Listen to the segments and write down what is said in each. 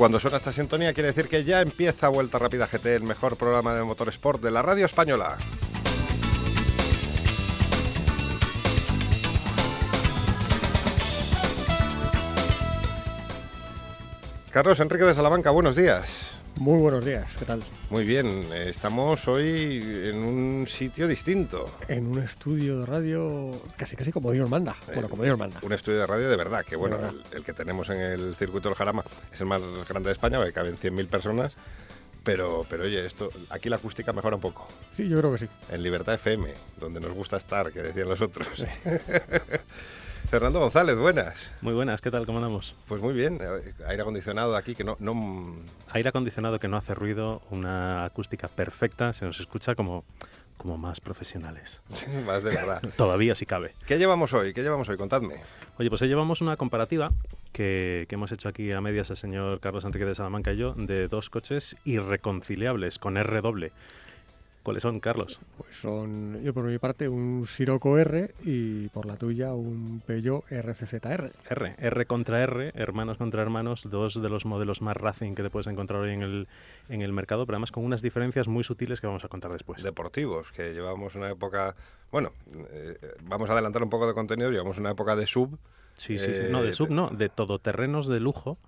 Cuando suena esta sintonía quiere decir que ya empieza Vuelta Rápida GT, el mejor programa de motorsport de la radio española. Carlos Enrique de Salamanca, buenos días. Muy buenos días, ¿qué tal? Muy bien, estamos hoy en un sitio distinto. En un estudio de radio casi casi como Dios manda. Bueno, como Dios manda. Un estudio de radio de verdad, que bueno, el, que tenemos en el circuito del Jarama es el más grande de España, porque caben 100.000 personas. Pero, pero oye, esto, aquí la acústica mejora un poco. Sí, yo creo que sí. En Libertad FM, donde nos gusta estar, que decían los otros. Fernando González, buenas. Muy buenas, ¿qué tal? ¿Cómo andamos? Pues muy bien, aire acondicionado aquí que no, no... Aire acondicionado que no hace ruido, una acústica perfecta, se nos escucha como, como más profesionales. más de verdad. Todavía si cabe. ¿Qué llevamos hoy? ¿Qué llevamos hoy? Contadme. Oye, pues hoy llevamos una comparativa que, que, hemos hecho aquí a medias el señor Carlos Enrique de Salamanca y yo de dos coches irreconciliables con R doble. ¿Cuáles son, Carlos? Pues son, yo por mi parte, un Sirocco R y por la tuya un Peugeot RCZR. R, R contra R, hermanos contra hermanos, dos de los modelos más racing que te puedes encontrar hoy en el, en el mercado, pero además con unas diferencias muy sutiles que vamos a contar después. Deportivos, que llevamos una época, bueno, eh, vamos a adelantar un poco de contenido, llevamos una época de sub. Sí, sí, sí. no, de eh, sub no, de todoterrenos de lujo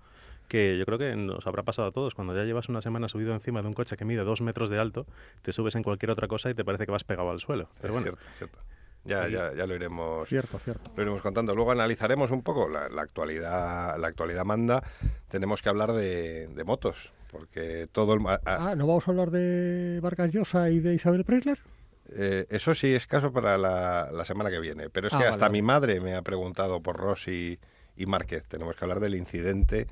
que yo creo que nos habrá pasado a todos. Cuando ya llevas una semana subido encima de un coche que mide dos metros de alto, te subes en cualquier otra cosa y te parece que vas pegado al suelo. Pero bueno. Cierto, cierto. Ya, ya, ya lo iremos, cierto, cierto. lo iremos contando. Luego analizaremos un poco la, actualidad. La actualidad manda. Tenemos que hablar de, motos, porque todo el. ah, ¿no vamos a hablar de Vargas Llosa y de Isabel Presler? Eh, eso sí es caso para la, semana que viene. Pero es ah, que hasta mi madre me ha preguntado por Rossi y Márquez. Tenemos que hablar del incidente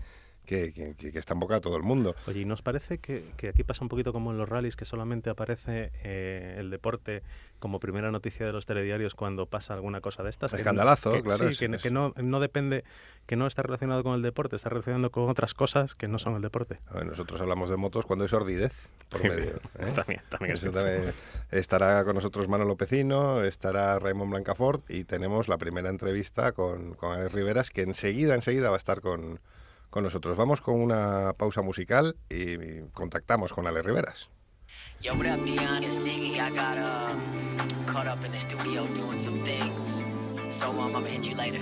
que, está en boca de todo el mundo. Oye, ¿y nos parece que, aquí pasa un poquito como en los rallies, que solamente aparece eh, el deporte como primera noticia de los telediarios cuando pasa alguna cosa de estas? Escandalazo, claro. Sí, que, no, no, depende, que no está relacionado con el deporte, está relacionado con otras cosas que no son el deporte. nosotros hablamos de motos cuando hay sordidez por medio. ¿eh? también, también, Estará con nosotros Mano Lopecino, estará Raymond Blancafort y tenemos la primera entrevista con, con Alex Riveras, que enseguida, enseguida va a estar con con nosotros. Vamos con una pausa musical y contactamos con Ale Riveras. Yo, what up, Dion? It's Diggy. I got uh, caught up in the studio doing some things. So um, I'm gonna hit you later.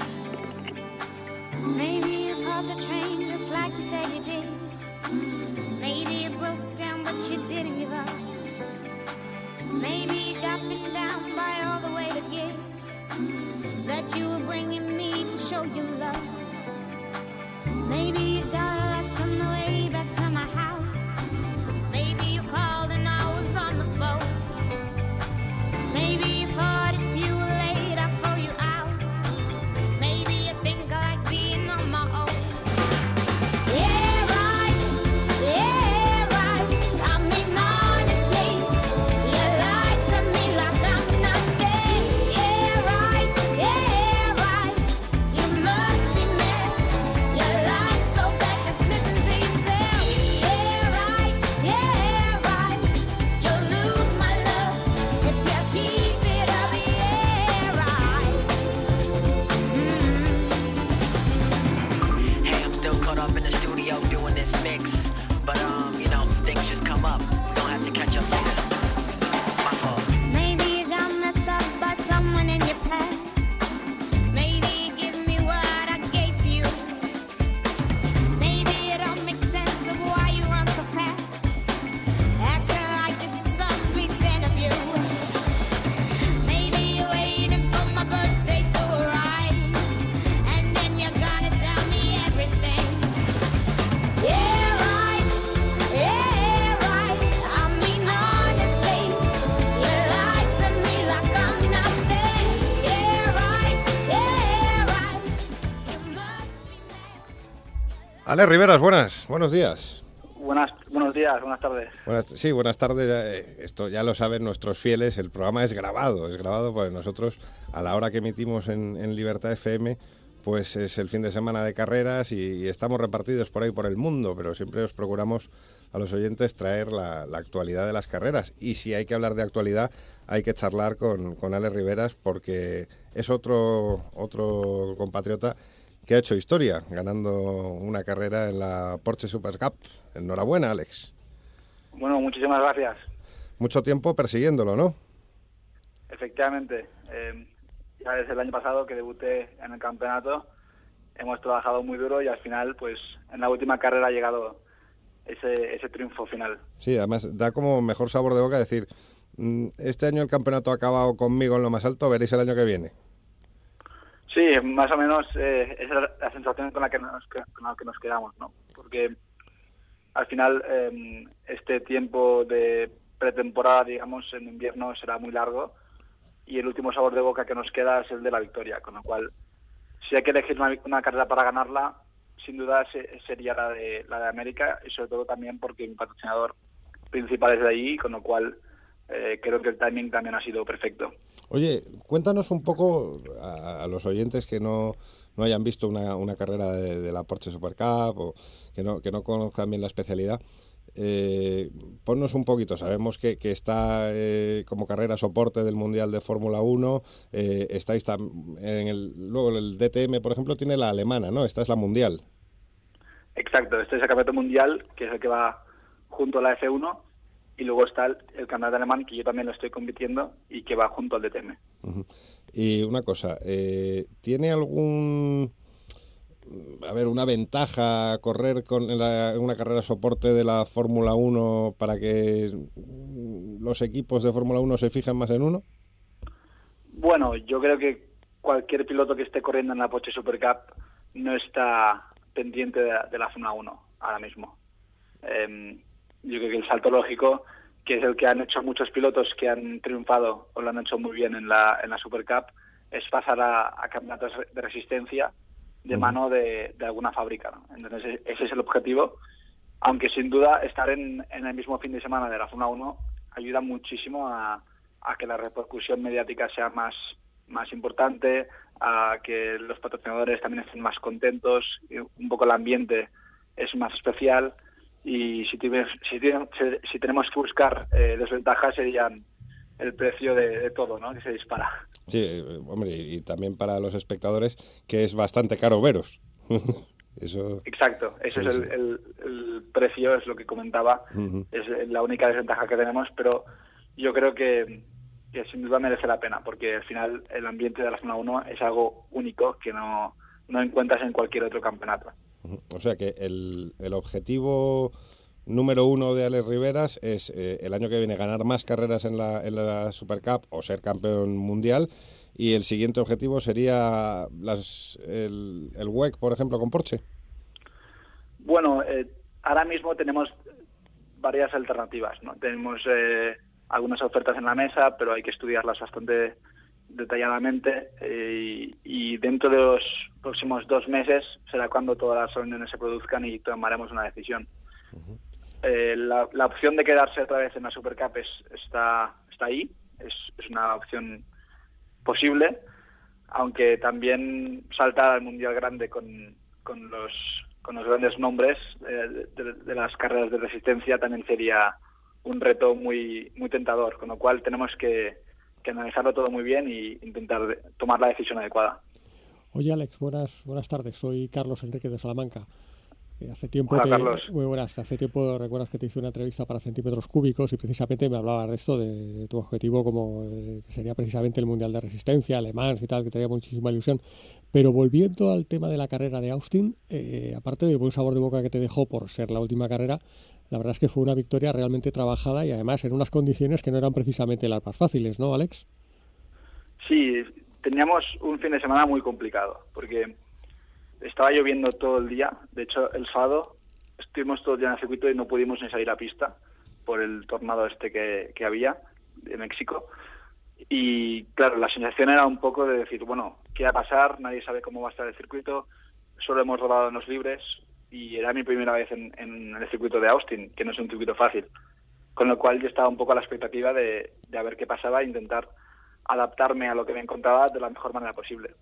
Maybe you caught the train just like you said you did. Maybe you broke down, but you didn't give up. Maybe you got been down by all the way to give. That you were bringing me to show you love. Maybe Ale Riveras, buenas, buenos días. Buenas, buenos días, buenas tardes. sí, buenas tardes. Eh, esto ya lo saben nuestros fieles. El programa es grabado, es grabado porque nosotros a la hora que emitimos en, Libertad FM, pues es el fin de semana de carreras y, estamos repartidos por ahí por el mundo, pero siempre os procuramos a los oyentes traer la, actualidad de las carreras. Y si hay que hablar de actualidad, hay que charlar con, con Ale Riveras porque es otro, otro compatriota que ha hecho historia, ganando una carrera en la Porsche Super Cup. Enhorabuena, Alex. Bueno, muchísimas gracias. Mucho tiempo persiguiéndolo, ¿no? Efectivamente. Eh, ya desde el año pasado que debuté en el campeonato, hemos trabajado muy duro y al final, pues en la última carrera ha llegado ese, ese triunfo final. Sí, además da como mejor sabor de boca decir, mm, este año el campeonato ha acabado conmigo en lo más alto, veréis el año que viene. Sí, más o menos eh, esa es la sensación con la que nos, con la que nos quedamos, ¿no? Porque al final eh, este tiempo de pretemporada, digamos, en invierno será muy largo y el último sabor de boca que nos queda es el de la victoria, con lo cual si hay que elegir una, carrera para ganarla, sin duda sería la de, la de América y sobre todo también porque mi patrocinador principal es de ahí, con lo cual eh, creo que el timing también ha sido perfecto. Oye, cuéntanos un poco a, los oyentes que no, no hayan visto una, carrera de, la Porsche Super Cup o que no, que no conozcan bien la especialidad. Eh, ponnos un poquito, sabemos que, que está eh, como carrera soporte del Mundial de Fórmula 1, eh, estáis en el, luego el DTM, por ejemplo, tiene la alemana, ¿no? Esta es la mundial. Exacto, este es el campeonato mundial, que es el que va junto a la F1, y luego está el, campeonato alemán, que yo también lo estoy compitiendo, y que va junto al DTM. Y una cosa, eh, ¿tiene algún a ver, una ventaja correr con una carrera soporte de la Fórmula 1 para que los equipos de Fórmula 1 se fijen más en uno? Bueno, yo creo que cualquier piloto que esté corriendo en la Porsche Super Cup no está pendiente de, la Fórmula 1 ahora mismo. Em, yo creo que el salto lógico, que es el que han hecho muchos pilotos que han triunfado o lo han hecho muy bien en la, en la Super Cup, es pasar a, a campeonatos de resistencia de mano de, alguna fábrica. Entonces e-, ese es el objetivo, aunque sin duda estar en, el mismo fin de semana de la Fórmula 1 ayuda muchísimo a, que la repercusión mediática sea más, más importante, a que los patrocinadores también estén más contentos, un poco el ambiente es más especial y si, si, si tenemos que buscar eh, desventajas serían el precio de, todo, ¿no? Que se dispara. Sí, eh, hombre, y, también para los espectadores, que es bastante caro veros. Eso... Exacto, ese es el, precio, es lo que comentaba, es la única desventaja que tenemos, pero yo creo que, sin duda merece la pena, porque al final el ambiente de la zona 1 es algo único que no, no encuentras en cualquier otro campeonato. O sea que el, el objetivo número uno de Alex Riveras es eh, el año que viene ganar más carreras en la, en la Super Cup o ser campeón mundial. Y el siguiente objetivo sería las, el, el WEC, por ejemplo, con Porsche. Bueno, eh, ahora mismo tenemos varias alternativas. ¿no? Tenemos eh, algunas ofertas en la mesa, pero hay que estudiarlas bastante detalladamente y, y, dentro de los próximos dos meses será cuando todas las reuniones se produzcan y tomaremos una decisión. Eh, la, opción de quedarse otra vez en la Super Cup está, está ahí, es, una opción posible, aunque también saltar al Mundial Grande con, con, los, con los grandes nombres eh, de, las carreras de resistencia también sería un reto muy, muy tentador, con lo cual tenemos que, que analizarlo todo muy bien e intentar tomar la decisión adecuada. Oye Alex, buenas, buenas tardes, soy Carlos Enrique de Salamanca. Eh, hace tiempo muy buenas. Hace tiempo recuerdas que te hice una entrevista para centímetros cúbicos y precisamente me hablabas de esto, de, tu objetivo como eh, que sería precisamente el Mundial de Resistencia, alemán y tal, que tenía muchísima ilusión. Pero volviendo al tema de la carrera de Austin, eh, aparte del buen sabor de boca que te dejó por ser la última carrera, la verdad es que fue una victoria realmente trabajada y además en unas condiciones que no eran precisamente las más fáciles, ¿no, Alex? Sí, teníamos un fin de semana muy complicado, porque estaba lloviendo todo el día. De hecho, el sábado estuvimos todo el día en el circuito y no pudimos ni salir a pista por el tornado este que, había de México. Y claro, la sensación era un poco de decir, bueno, ¿qué va a pasar? Nadie sabe cómo va a estar el circuito. Solo hemos rodado en los libres y era mi primera vez en, el circuito de Austin, que no es un circuito fácil. Con lo cual yo estaba un poco a la expectativa de, a ver qué pasaba e intentar adaptarme a lo que me encontraba de la mejor manera posible.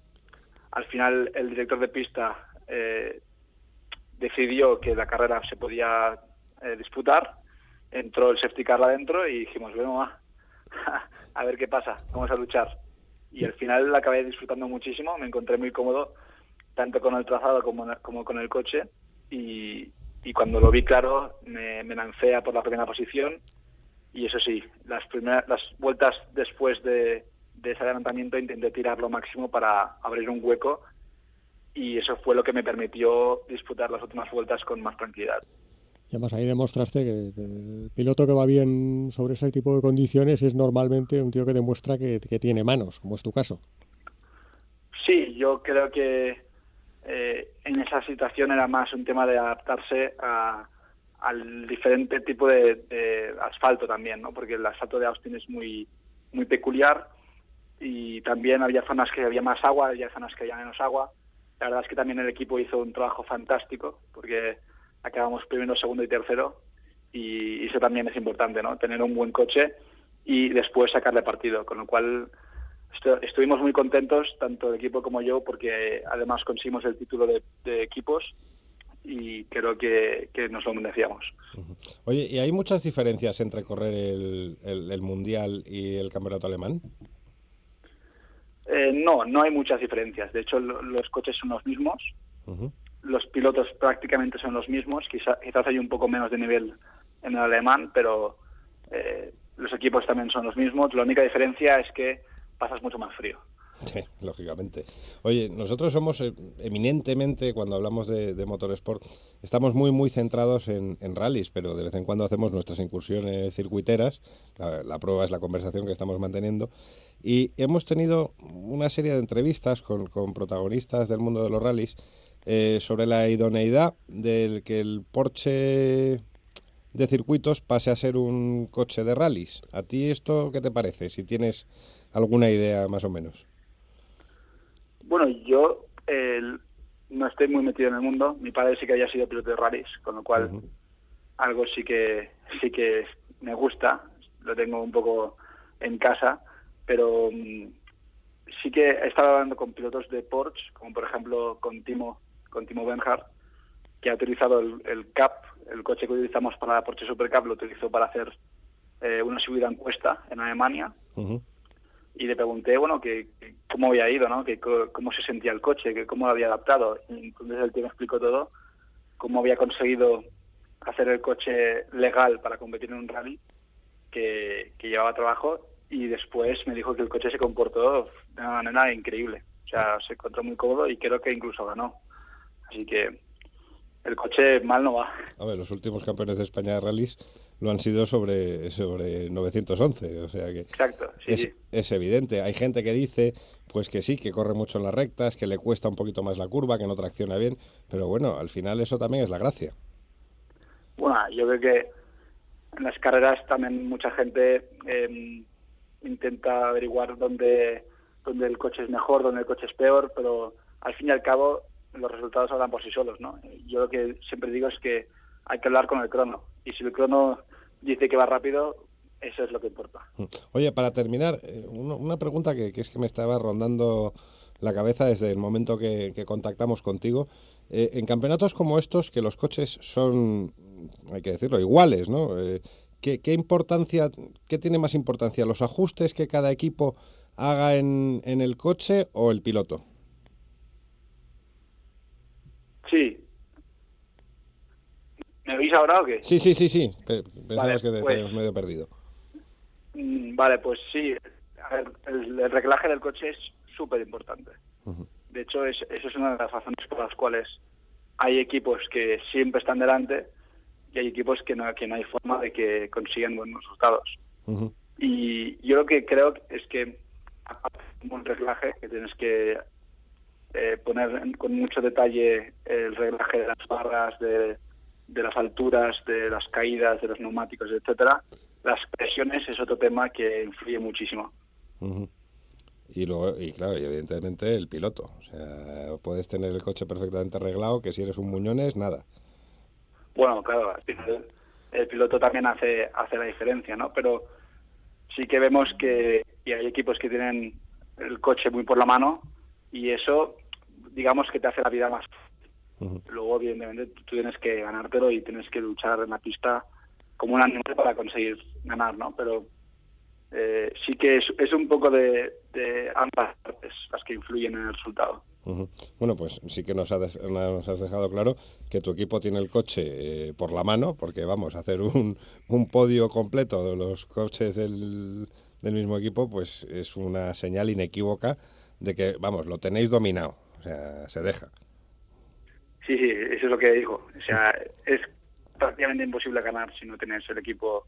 Al final el director de pista eh, decidió que la carrera se podía eh, disputar, entró el safety car adentro y dijimos, bueno, a ver qué pasa, vamos a luchar. Y al final la acabé disfrutando muchísimo, me encontré muy cómodo tanto con el trazado como con el coche, y, y cuando lo vi claro me, me lancé a por la primera posición y eso sí, las primeras las vueltas después de, ese adelantamiento intenté tirar lo máximo para abrir un hueco y eso fue lo que me permitió disputar las últimas vueltas con más tranquilidad. Y además ahí demostraste que el piloto que va bien sobre ese tipo de condiciones es normalmente un tío que demuestra que, tiene manos, como es tu caso. Sí, yo creo que eh, en esa situación era más un tema de adaptarse al diferente tipo de, asfalto también, ¿no? porque el asfalto de Austin es muy, muy peculiar y también había zonas que había más agua, había zonas que había menos agua. La verdad es que también el equipo hizo un trabajo fantástico porque acabamos primero, segundo y tercero y eso también es importante, ¿no? Tener un buen coche y después sacarle partido, con lo cual estuvimos muy contentos, tanto el equipo como yo, porque además conseguimos el título de equipos y creo que, nos lo merecíamos. Oye, ¿y hay muchas diferencias entre correr el, Mundial y el Campeonato Alemán? Eh, no, no hay muchas diferencias. De hecho, los coches son los mismos. Los pilotos prácticamente son los mismos. quizás hay un poco menos de nivel en el alemán, pero eh, los equipos también son los mismos. La única diferencia es que pasas mucho más frío. Sí, lógicamente. Oye, nosotros somos eh, eminentemente, cuando hablamos de, de motorsport, estamos muy, muy centrados en, en rallies, pero de vez en cuando hacemos nuestras incursiones circuiteras. La, prueba es la conversación que estamos manteniendo. Y hemos tenido una serie de entrevistas con, protagonistas del mundo de los rallies eh, sobre la idoneidad del que el Porsche de circuitos pase a ser un coche de rallies. ¿A ti esto qué te parece? Si tienes alguna idea más o menos. Bueno, yo no estoy muy metido en el mundo. Mi padre sí que había sido piloto de rallies, con lo cual algo sí que sí que me gusta. Lo tengo un poco en casa, pero mm, sí que he estado hablando con pilotos de Porsche, como por ejemplo con Timo, con Timo Benhard, que ha utilizado el, CAP, el coche que utilizamos para la Porsche Super Cup, lo utilizó para hacer eh, una subida en cuesta en Alemania y le pregunté, bueno, que, cómo había ido, ¿no? Que cómo se sentía el coche, que cómo lo había adaptado. Y entonces el tío me explicó todo, cómo había conseguido hacer el coche legal para competir en un rally, que, llevaba trabajo, y después me dijo que el coche se comportó de una manera increíble. O sea, se encontró muy cómodo y creo que incluso ganó. Así que el coche mal no va. A ver, los últimos campeones de España de rallies lo han sido sobre, sobre 911, o sea que Exacto, es, es, evidente. Hay gente que dice pues que sí, que corre mucho en las rectas, que le cuesta un poquito más la curva, que no tracciona bien, pero bueno, al final eso también es la gracia. Bueno, yo creo que en las carreras también mucha gente em, intenta averiguar dónde, dónde el coche es mejor, dónde el coche es peor, pero al fin y al cabo los resultados hablan por sí solos, ¿no? Yo lo que siempre digo es que hay que hablar con el crono. Y si el crono dice que va rápido, eso es lo que importa. Oye, para terminar, eh, una pregunta que, es que me estaba rondando la cabeza desde el momento que, contactamos contigo. Eh, en campeonatos como estos, que los coches son, hay que decirlo, iguales, ¿no? Eh, ¿qué, importancia, qué tiene más importancia, los ajustes que cada equipo haga en, en el coche o el piloto? Sí. ¿Me oís ahora o qué? Sí, sí, sí, sí. Pensabas que te pues medio perdido. Mm, vale, pues sí. el, reglaje del coche es súper importante. De hecho, es, eso es una de las razones por las cuales hay equipos que siempre están delante y hay equipos que no, que no hay forma de que consigan buenos resultados. Y yo lo que creo es que un reglaje que tienes que eh, poner con mucho detalle el reglaje de las barras, de, las alturas, de las caídas, de los neumáticos, etcétera, las presiones es otro tema que influye muchísimo. Y luego, y claro, evidentemente el piloto. O sea, puedes tener el coche perfectamente arreglado, que si eres un muñones, nada. Bueno, claro, el, piloto también hace, hace la diferencia, ¿no? Pero sí que vemos que hay equipos que tienen el coche muy por la mano y eso, digamos que te hace la vida más. Luego, evidentemente, tú tienes que ganártelo y tienes que luchar en la pista como un animal para conseguir ganar, ¿no? Pero eh, sí que es, es un poco de, ambas partes las que influyen en el resultado. Bueno, pues sí que nos, nos, has dejado claro que tu equipo tiene el coche eh, por la mano, porque vamos a hacer un, un podio completo de los coches del, del mismo equipo, pues es una señal inequívoca de que, vamos, lo tenéis dominado, o sea, se deja. Sí, sí, eso es lo que digo. O sea, es prácticamente imposible ganar si no tienes el equipo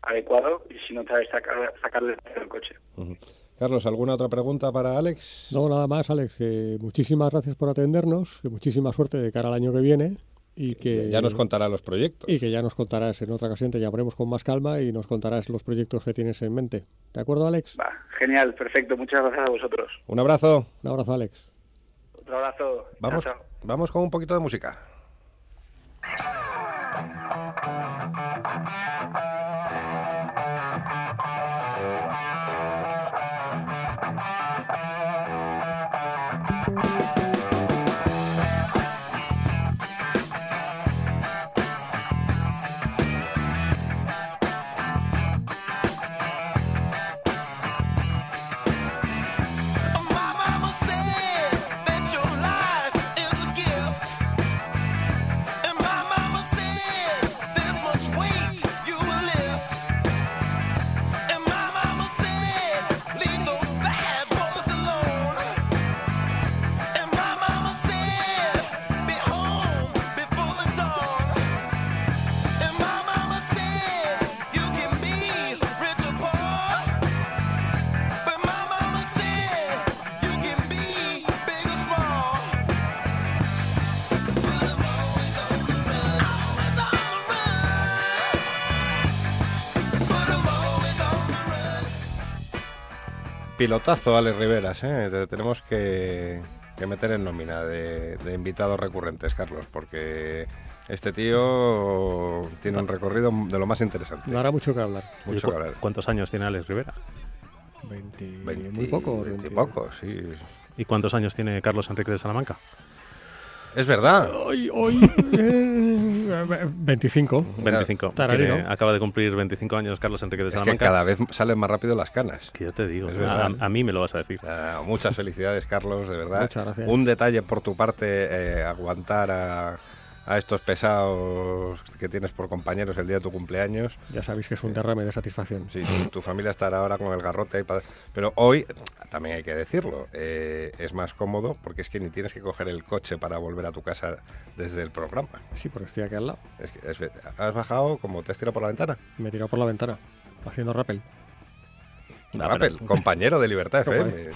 adecuado y si no sabes sacar, sacarle el coche. Carlos, ¿alguna otra pregunta para Alex? No, nada más, Alex. muchísimas gracias por atendernos, que muchísima suerte de cara al año que viene y que ya nos contará los proyectos. Y que ya nos contarás en otra ocasión, te llamaremos con más calma y nos contarás los proyectos que tienes en mente. ¿De acuerdo, Alex? genial, perfecto. Muchas gracias a vosotros. Un abrazo. Un abrazo, Alex. Otro abrazo. Vamos, vamos con un poquito de música. Pilotazo, Alex Riveras. ¿eh? tenemos que, meter en nómina de, invitados recurrentes, Carlos, porque este tío tiene un recorrido de lo más interesante. Dará mucho que hablar. Mucho que hablar. ¿Cuántos años tiene Alex Rivera? 20, muy pocos. 20 pocos, sí. ¿Y cuántos años tiene Carlos Enrique de Salamanca? Es verdad. Hoy, hoy 25. 25. acaba de cumplir 25 años Carlos Enrique de Salamanca. Es que cada vez salen más rápido las canas. Que yo te digo. A, mí me lo vas a decir. Ah, muchas felicidades, Carlos, de verdad. Muchas gracias. Un detalle por tu parte, eh, aguantar a a estos pesados que tienes por compañeros el día de tu cumpleaños. Ya sabéis que es un derrame de satisfacción. Sí, tu, familia estará ahora con el garrote. Pero hoy, también hay que decirlo, eh, es más cómodo porque es que ni tienes que coger el coche para volver a tu casa desde el programa. Sí, porque estoy aquí al lado. Es que, ¿Has bajado como te has tirado por la ventana? Me he tirado por la ventana, haciendo rappel. Rappel, compañero de Libertad FM,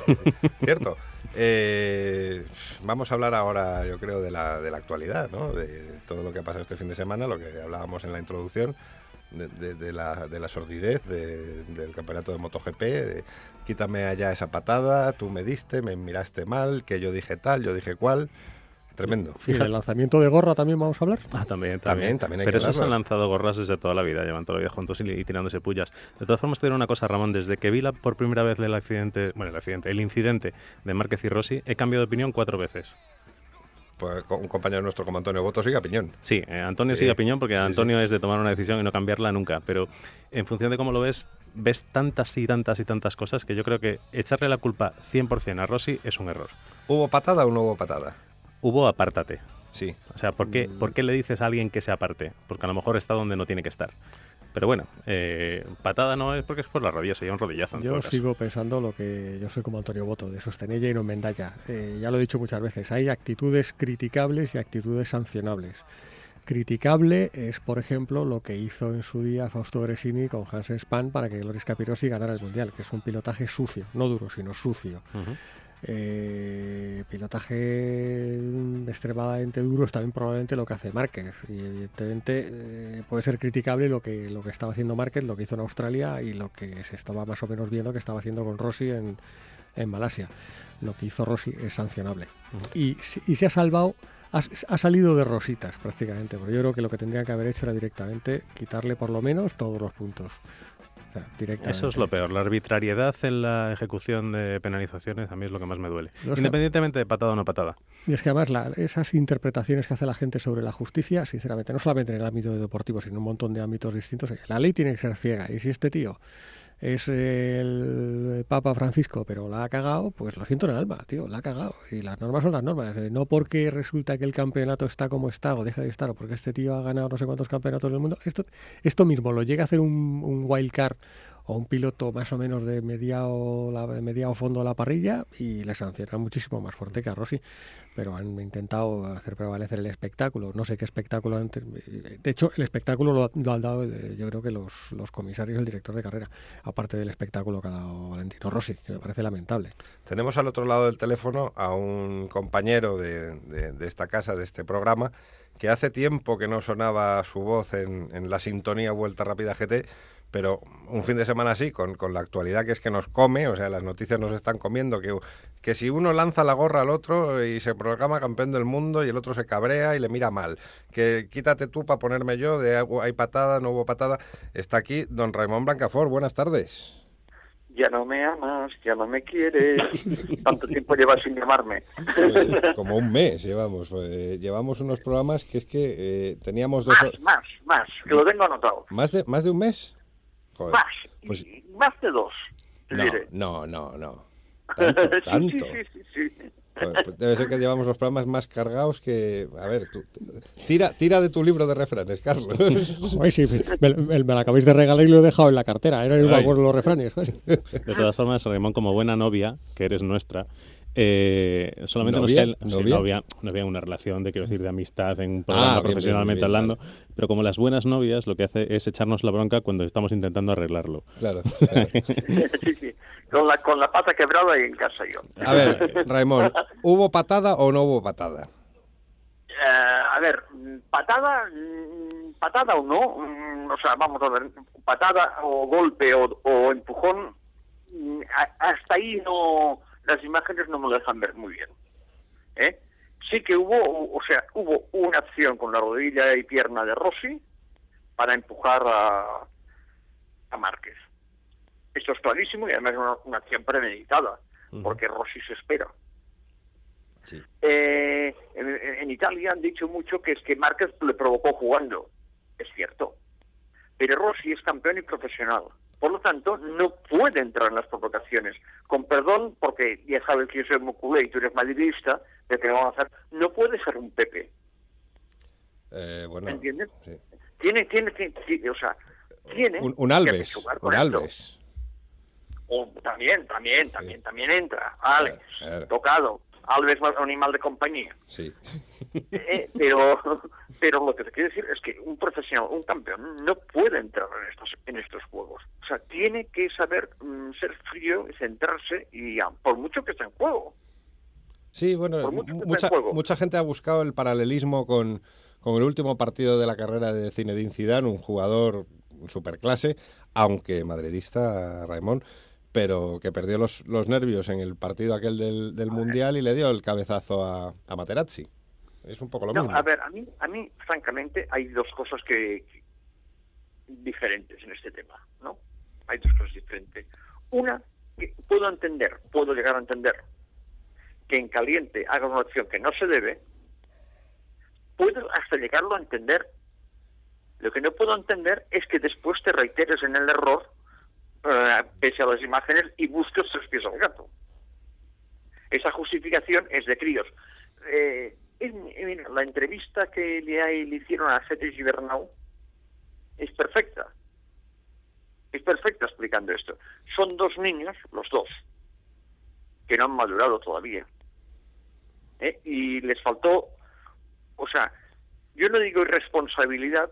cierto. Eh, vamos a hablar ahora, yo creo, de la, de la actualidad, ¿no? de todo lo que ha pasado este fin de semana, lo que hablábamos en la introducción, de, la, de la, sordidez del campeonato de MotoGP, de quítame allá esa patada, tú me diste, me miraste mal, que yo dije tal, yo dije cual. Tremendo. ¿Y el lanzamiento de gorra también vamos a hablar? Ah, también, también. también, Pero esos han lanzado gorras desde toda la vida, llevan toda la vida juntos y, tirándose pullas. De todas formas, te diré una cosa, Ramón. Desde que vi la, por primera vez el accidente, bueno, el accidente, el incidente de Márquez y Rossi, he cambiado de opinión cuatro veces. Pues un compañero nuestro como Antonio Boto sigue a piñón. Sí, eh, Antonio sigue a piñón porque Antonio es de tomar una decisión y no cambiarla nunca. Pero en función de cómo lo ves, ves tantas y tantas y tantas cosas que yo creo que echarle la culpa 100% a Rossi es un error. ¿Hubo patada o no hubo patada? Hubo apártate. Sí. O sea, ¿por qué, ¿por qué le dices a alguien que se aparte? Porque a lo mejor está donde no tiene que estar. Pero bueno, eh, patada no es porque es por la rodilla, sería un rodillazo. yo sigo pensando lo que yo soy como Antonio Boto, de sostenella y no mendalla. Eh, ya lo he dicho muchas veces, hay actitudes criticables y actitudes sancionables. Criticable es, por ejemplo, lo que hizo en su día Fausto Gresini con Hansen Span para que Loris Capirossi ganara el Mundial, que es un pilotaje sucio, no duro, sino sucio eh, pilotaje extremadamente duro es también probablemente lo que hace Márquez y evidentemente eh, puede ser criticable lo que lo que estaba haciendo Márquez, lo que hizo en Australia y lo que se estaba más o menos viendo que estaba haciendo con Rossi en, en Malasia. Lo que hizo Rossi es sancionable y, y se ha salvado ha, ha, salido de rositas prácticamente, porque yo creo que lo que tendrían que haber hecho era directamente quitarle por lo menos todos los puntos. Eso es lo peor. La arbitrariedad en la ejecución de penalizaciones a mí es lo que más me duele. Independientemente de patada o no patada. Y es que además esas interpretaciones que hace la gente sobre la justicia, sinceramente, no solamente en el ámbito deportivo, sino en un montón de ámbitos distintos, la ley tiene que ser ciega. Y si este tío es el Papa Francisco, pero la ha cagado, pues lo siento en el alma, tío, la ha cagado. Y las normas son las normas. Eh, no porque resulta que el campeonato está como está o deja de estar, o porque este tío ha ganado no sé cuántos campeonatos del mundo. Esto, esto mismo lo llega a hacer un, un wild card o un piloto más o menos de mediado, la, mediado fondo de la parrilla y le sancionan muchísimo más fuerte que a Rossi. Pero han intentado hacer prevalecer el espectáculo. No sé qué espectáculo. De hecho, el espectáculo lo, han dado, eh, yo creo que los, los comisarios, el director de carrera, aparte del espectáculo que ha dado Valentino Rossi, que me parece lamentable. Tenemos al otro lado del teléfono a un compañero de, de, esta casa, de este programa, que hace tiempo que no sonaba su voz en, en la sintonía Vuelta Rápida GT pero un fin de semana así, con, con, la actualidad que es que nos come, o sea, las noticias nos están comiendo, que, que si uno lanza la gorra al otro y se programa campeón del mundo y el otro se cabrea y le mira mal, que quítate tú para ponerme yo, de hay patada, no hubo patada, está aquí don Raymond Blancafort, buenas tardes. Ya no me amas, ya no me quieres. ¿Cuánto tiempo llevas sin llamarme? Pues, como un mes llevamos. Pues, llevamos unos programas que es que eh, teníamos dos... Más, más, más, que lo tengo anotado. ¿Más de, más de un mes? Más, pues... más de dos. No, no, no, no. Tanto, tanto. Sí, sí, sí, pues debe ser que llevamos los programas más cargados que... A ver, tú, tira, tira de tu libro de refranes, Carlos. Ay, sí, me, me, la acabáis de regalar y lo he dejado en la cartera. Era el de los refranes. De todas formas, Raymond, como buena novia, que eres nuestra, eh, solamente nos queda ¿Novia? no, había, una relación de quiero decir de amistad en ah, profesionalmente hablando, pero como las buenas novias lo que hace es echarnos la bronca cuando estamos intentando arreglarlo. Claro. sí, sí. Con la, con la pata quebrada y en casa yo. A ver, Raimón, ¿hubo patada o no hubo patada? Eh, a ver, patada, mm, patada o no, mm, o sea, vamos a ver, patada o golpe o, o empujón, mm, hasta ahí no las imágenes no me dejan ver muy bien. ¿eh? Sí que hubo, o sea, hubo una acción con la rodilla y pierna de Rossi para empujar a, a Márquez. Esto es clarísimo y además es una, acción premeditada, porque Rossi se espera. Eh, en, Italia han dicho mucho que es que Márquez le provocó jugando. Es cierto. Pero Rossi es campeón y profesional. Por lo tanto, no puede entrar en las provocaciones. Con perdón, porque ya sabes que yo soy muy y tú eres madridista, de que vamos a hacer, no puede ser un Pepe. Eh, bueno, ¿Entiendes? Tiene, tiene, tiene, o sea, tiene un, un Alves, un Alves. O también, también, también, también entra. Alex, tocado. Alves un animal de compañía. Sí. Eh, pero, pero lo que te quiero decir es que un profesional, un campeón, no puede entrar en estos, en estos juegos. O sea, tiene que saber mm, ser frío, centrarse y por mucho que esté en juego. Sí, bueno, mucha, mucha gente ha buscado el paralelismo con, con el último partido de la carrera de Zinedine Zidane, un jugador superclase, aunque madridista, Raimón, pero que perdió los, los nervios en el partido aquel del, del Mundial y le dio el cabezazo a, a Materazzi. Es un poco lo mismo. A ver, a mí, a mí, francamente, hay dos cosas que, diferentes en este tema, ¿no? Hay dos cosas diferentes. Una, que puedo entender, puedo llegar a entender que en caliente haga una acción que no se debe, puedo hasta llegarlo a entender. Lo que no puedo entender es que después te reiteres en el error eh, pese a las imágenes y busque tres pies al gato. Esa justificación es de críos. Eh, la entrevista que le, hicieron a Cedric Gibernau es perfecta. Es perfecta explicando esto. Son dos niños, los dos, que no han madurado todavía. ¿eh? Y les faltó, o sea, yo no digo irresponsabilidad,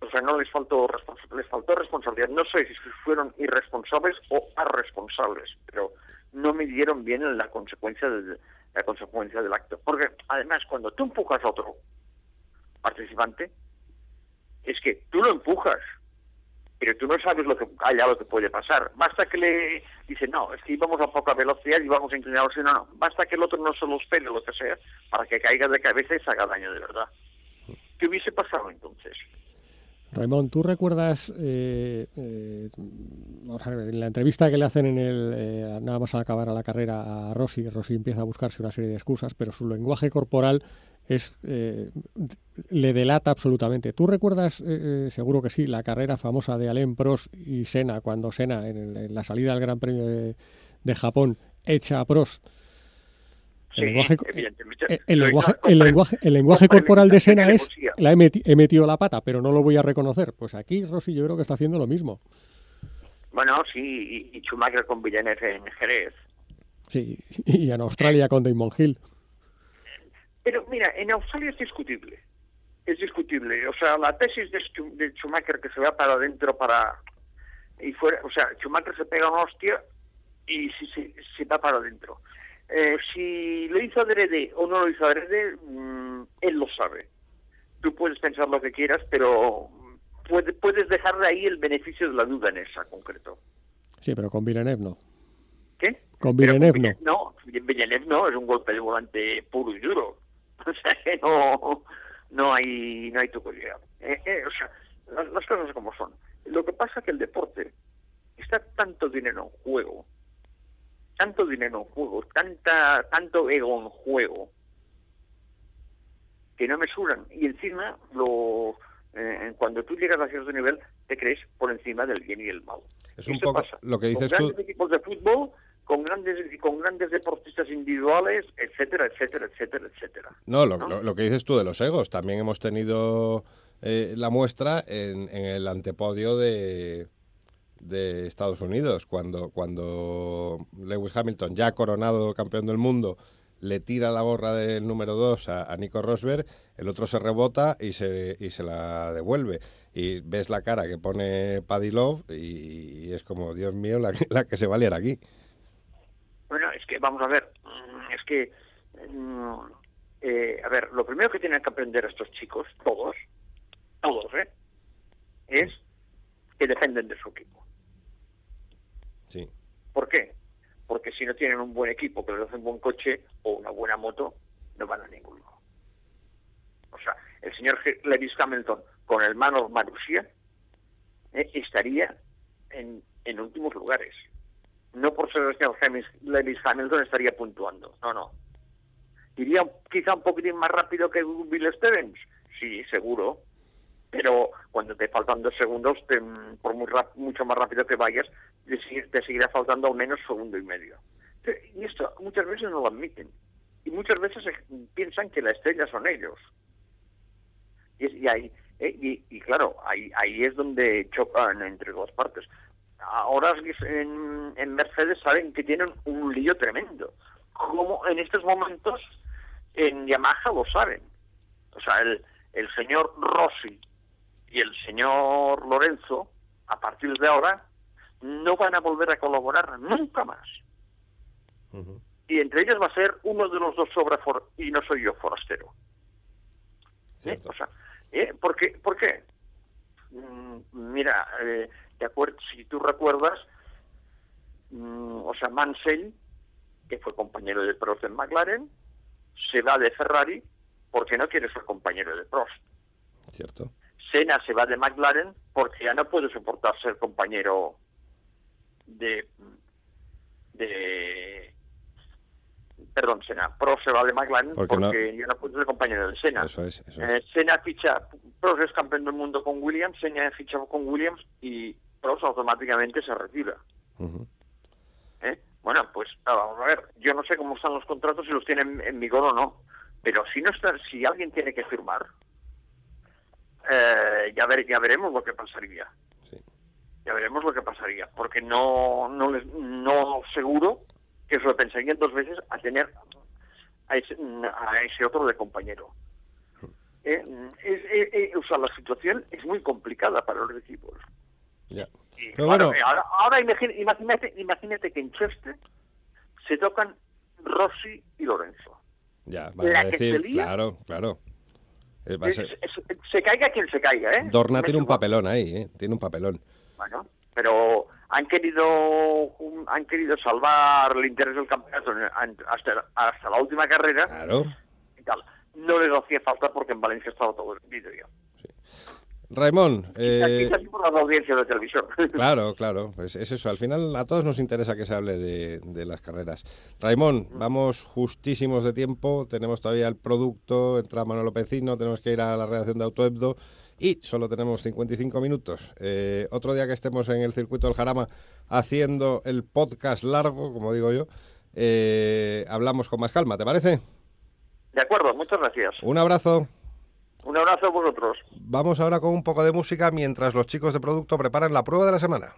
o sea, no les faltó, les faltó responsabilidad. No sé si fueron irresponsables o irresponsables, pero no midieron bien la consecuencia del, la consecuencia del acto. Porque además, cuando tú empujas a otro participante, es que tú lo empujas, pero tú no sabes lo que haya lo que puede pasar. Basta que le dice, no, es que íbamos a poca velocidad y vamos a inclinarnos, no, no, basta que el otro no se lo espere, lo que sea, para que caiga de cabeza y se haga daño de verdad. ¿Qué hubiese pasado entonces? Raymond, ¿tú recuerdas, eh, eh, en la entrevista que le hacen en el, eh, nada más al acabar a la carrera a Rossi, Rossi empieza a buscarse una serie de excusas, pero su lenguaje corporal es eh, le delata absolutamente. ¿Tú recuerdas, eh, seguro que sí, la carrera famosa de Alain Prost y Senna, cuando Senna, en, la salida del Gran Premio de, Japón, echa a Prost? El lenguaje, el, lenguaje, corporal de Senna es la he, metido la pata, pero no lo voy a reconocer. Pues aquí Rossi yo creo que está haciendo lo mismo. Bueno, sí, y, Schumacher con Villeneuve en Jerez. Sí, y en Australia con Damon Hill. Pero mira, en Australia es discutible. Es discutible. O sea, la tesis de, Schumacher que se va para adentro para... y fuera, O sea, Schumacher se pega una hostia y si, se va para adentro. Eh, si lo hizo adrede o no lo hizo adrede, mm, él lo sabe. Tú puedes pensar lo que quieras, pero puedes dejarle ahí el beneficio de la duda en esa concreto. Sí, pero con Villeneuve no. ¿Qué? Con Villeneuve no. No, Villeneuve no, es un golpe de volante puro y duro. O sea que no, no hay, no hay tu eh, eh, o sea, las, cosas como son. Lo que pasa es que el deporte está tanto dinero en juego, tanto dinero en juego, tanta, tanto ego en juego, que no me suran. Y encima, lo, eh, cuando tú llegas a cierto nivel, te crees por encima del bien y el mal. Es un poco lo que dices tú. equipos de fútbol con grandes con grandes deportistas individuales, etcétera, etcétera, etcétera, etcétera. No, lo, que dices tú de los egos, también hemos tenido eh, la muestra en, el antepodio de, de Estados Unidos, cuando, cuando Lewis Hamilton, ya coronado campeón del mundo, le tira la gorra del número 2 a, Nico Rosberg, el otro se rebota y se, y se la devuelve. Y ves la cara que pone Paddy Love y, es como, Dios mío, la, la que se valiera aquí. Bueno, es que vamos a ver, mm, es que, mm, eh, a ver, lo primero que tienen que aprender estos chicos, todos, todos, ¿eh? Es que dependen de su equipo. Sí. ¿Por qué? Porque si no tienen un buen equipo que les hace un buen coche o una buena moto, no van a ningún lado. O sea, el señor Lewis Hamilton con el Manor Marussia eh, estaría en, en últimos lugares no por ser el señor Lewis Hamilton estaría puntuando, no, no. Iría quizá un poquitín más rápido que Bill Stevens, sí, seguro, pero cuando te faltan dos segundos, por muy mucho más rápido que vayas, te, seguirá faltando al menos segundo y medio. Y esto muchas veces no lo admiten. Y muchas veces piensan que la estrella son ellos. Y, ahí, eh, y, claro, ahí, ahí es donde chocan entre dos partes ahora en, en Mercedes saben que tienen un lío tremendo. Como en estos momentos en Yamaha lo saben. O sea, el, el señor Rossi y el señor Lorenzo, a partir de ahora, no van a volver a colaborar nunca más. Y entre ellos va a ser uno de los dos sobre y no soy yo forastero. ¿Eh? O sea, ¿eh? ¿por, qué? ¿Por qué? Mm, mira, eh, de acuerdo, si tú recuerdas, mm, o sea, Mansell, que fue compañero de Prost en McLaren, se va de Ferrari porque no quiere ser compañero de Prost. Cierto. Senna se va de McLaren porque ya no puede soportar ser compañero de, de perdón, Senna. Prost se va de McLaren porque, ya no puede ser compañero de Senna. Eso es, eso es. Eh, Senna ficha, Prost es campeón del mundo con Williams, Senna ficha con Williams y automáticamente se retira. ¿Eh? Bueno, pues ah, vamos a ver, yo no sé cómo están los contratos, si los tienen en vigor o no, pero si no está, si alguien tiene que firmar, eh, ya, ver, ya veremos lo que pasaría. Ya veremos lo que pasaría, porque no, no, les, no seguro que se lo pensarían dos veces a tener a ese, a ese otro de compañero. ¿Eh? o sea, la situación es muy complicada para los equipos. ahora, imagínate, imagínate, que en Chester se tocan Rossi y Lorenzo. Ya, van a decir, claro, claro. Se caiga quien se caiga, ¿eh? Dorna tiene un papelón ahí, ¿eh? Tiene un papelón. Bueno, pero han querido han querido salvar el interés del campeonato hasta, hasta la última carrera. Claro. Y tal. No les hacía falta porque en Valencia estaba todo el vídeo. Raimón. Eh... por la audiencia de televisión. Claro, claro. Pues es eso. Al final a todos nos interesa que se hable de, las carreras. Raimón, vamos justísimos de tiempo. Tenemos todavía el producto. Entra Manuel Lopecino. Tenemos que ir a la redacción de Autoebdo. Y solo tenemos 55 minutos. Eh, otro día que estemos en el circuito del Jarama haciendo el podcast largo, como digo yo, eh, hablamos con más calma. ¿Te parece? De acuerdo, muchas gracias. Un abrazo. Un abrazo a vosotros. Vamos ahora con un poco de música mientras los chicos de producto preparan la prueba de la semana.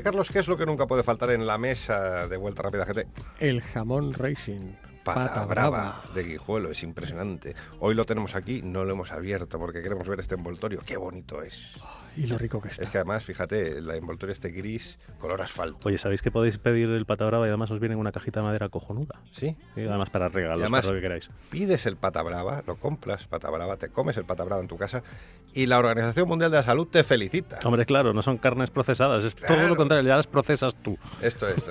Oye, Carlos, ¿qué es lo que nunca puede faltar en la mesa de Vuelta Rápida GT? El jamón racing. Pata, brava de Guijuelo, es impresionante. Hoy lo tenemos aquí, no lo hemos abierto porque queremos ver este envoltorio. Qué bonito es. Y lo rico que está. Es que además, fíjate, la envoltoria este gris, color asfalto. Oye, ¿sabéis que podéis pedir el pata brava y además os viene en una cajita de madera cojonuda? Sí. Y además para regalos, además, lo que queráis. Pides el pata brava, lo compras, pata brava, te comes el pata brava en tu casa y la Organización Mundial de la Salud te felicita. Hombre, claro, no son carnes procesadas, es todo lo contrario, ya las procesas tú. Esto es,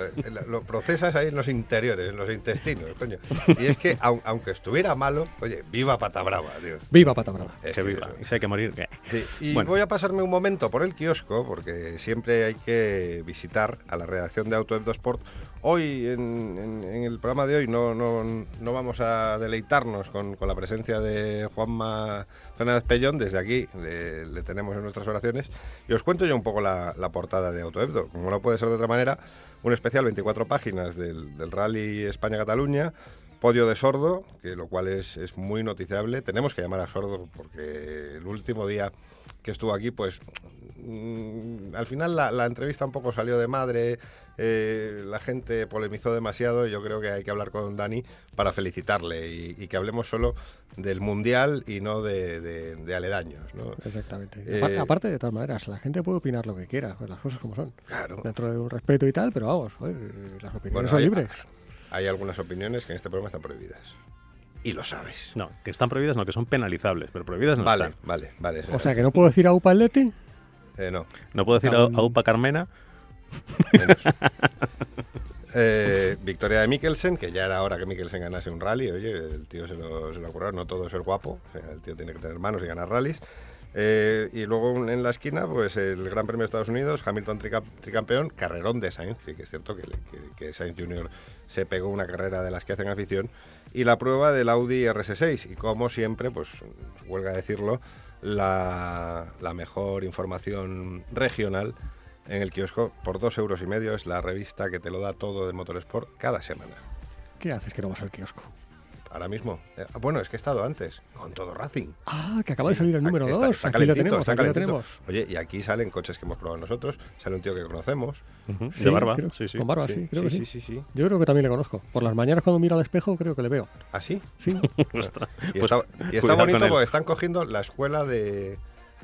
lo procesas ahí en los interiores, en los intestinos, coño. Y es que, aunque estuviera malo, oye, viva pata brava, Dios. Viva pata brava. Es que viva. Y si hay que morir, ¿qué? Sí. Y voy a pasarme un momento por el kiosco porque siempre hay que visitar a la redacción de Auto Sport. Hoy, en, el programa de hoy, no, no, vamos a deleitarnos con, la presencia de Juanma Fernández Pellón. Desde aquí le, tenemos en nuestras oraciones. Y os cuento yo un poco la, portada de Autoebdo. Como no puede ser de otra manera, un especial 24 páginas del, del Rally España-Cataluña podio de Sordo, que lo cual es, es, muy noticiable. Tenemos que llamar a Sordo porque el último día que estuvo aquí, pues Mm, al final la, entrevista un poco salió de madre, eh, la gente polemizó demasiado y yo creo que hay que hablar con Dani para felicitarle y, que hablemos solo del Mundial y no de, aledaños. Exactamente. Eh, aparte, de todas maneras, la gente puede opinar lo que quiera, pues las cosas como son. Claro. Dentro de un respeto y tal, pero vamos, las opiniones son libres. Hay algunas opiniones que en este programa están prohibidas y lo sabes. No, que están prohibidas, no, que son penalizables, pero prohibidas no vale, están. Vale, vale, O sea, que no puedo decir a Upa Leti. Eh, no. ¿No puedo decir a, Upa Carmena? Eh, victoria de Mikkelsen, que ya era hora que Mikkelsen ganase un rally. Oye, el tío se lo, se lo ha no todo es el guapo. el tío tiene que tener manos y ganar rallies. Eh, y luego en la esquina, pues el Gran Premio de Estados Unidos, Hamilton tricampeón, carrerón de Sainz, que es cierto que, que, Sainz Jr. se pegó una carrera de las que hacen afición, y la prueba del Audi RS6. Y como siempre, pues huelga decirlo, la, mejor información regional en el kiosco por dos euros y medio. Es la revista que te lo da todo de Motorsport cada semana. ¿Qué haces que no vas al kiosco? Ahora mismo. Eh, bueno, es que he estado antes, con todo Racing. Ah, que acaba de salir el número 2. Está, aquí, lo tenemos, está tenemos. Oye, y aquí salen coches que hemos probado nosotros, sale un tío que conocemos. de barba. sí, sí. Con barba, sí, creo que sí. Yo creo que también le conozco. Por las mañanas cuando miro al espejo creo que le veo. ¿Ah, sí? Sí. y, pues está, y está bonito porque están cogiendo la escuela de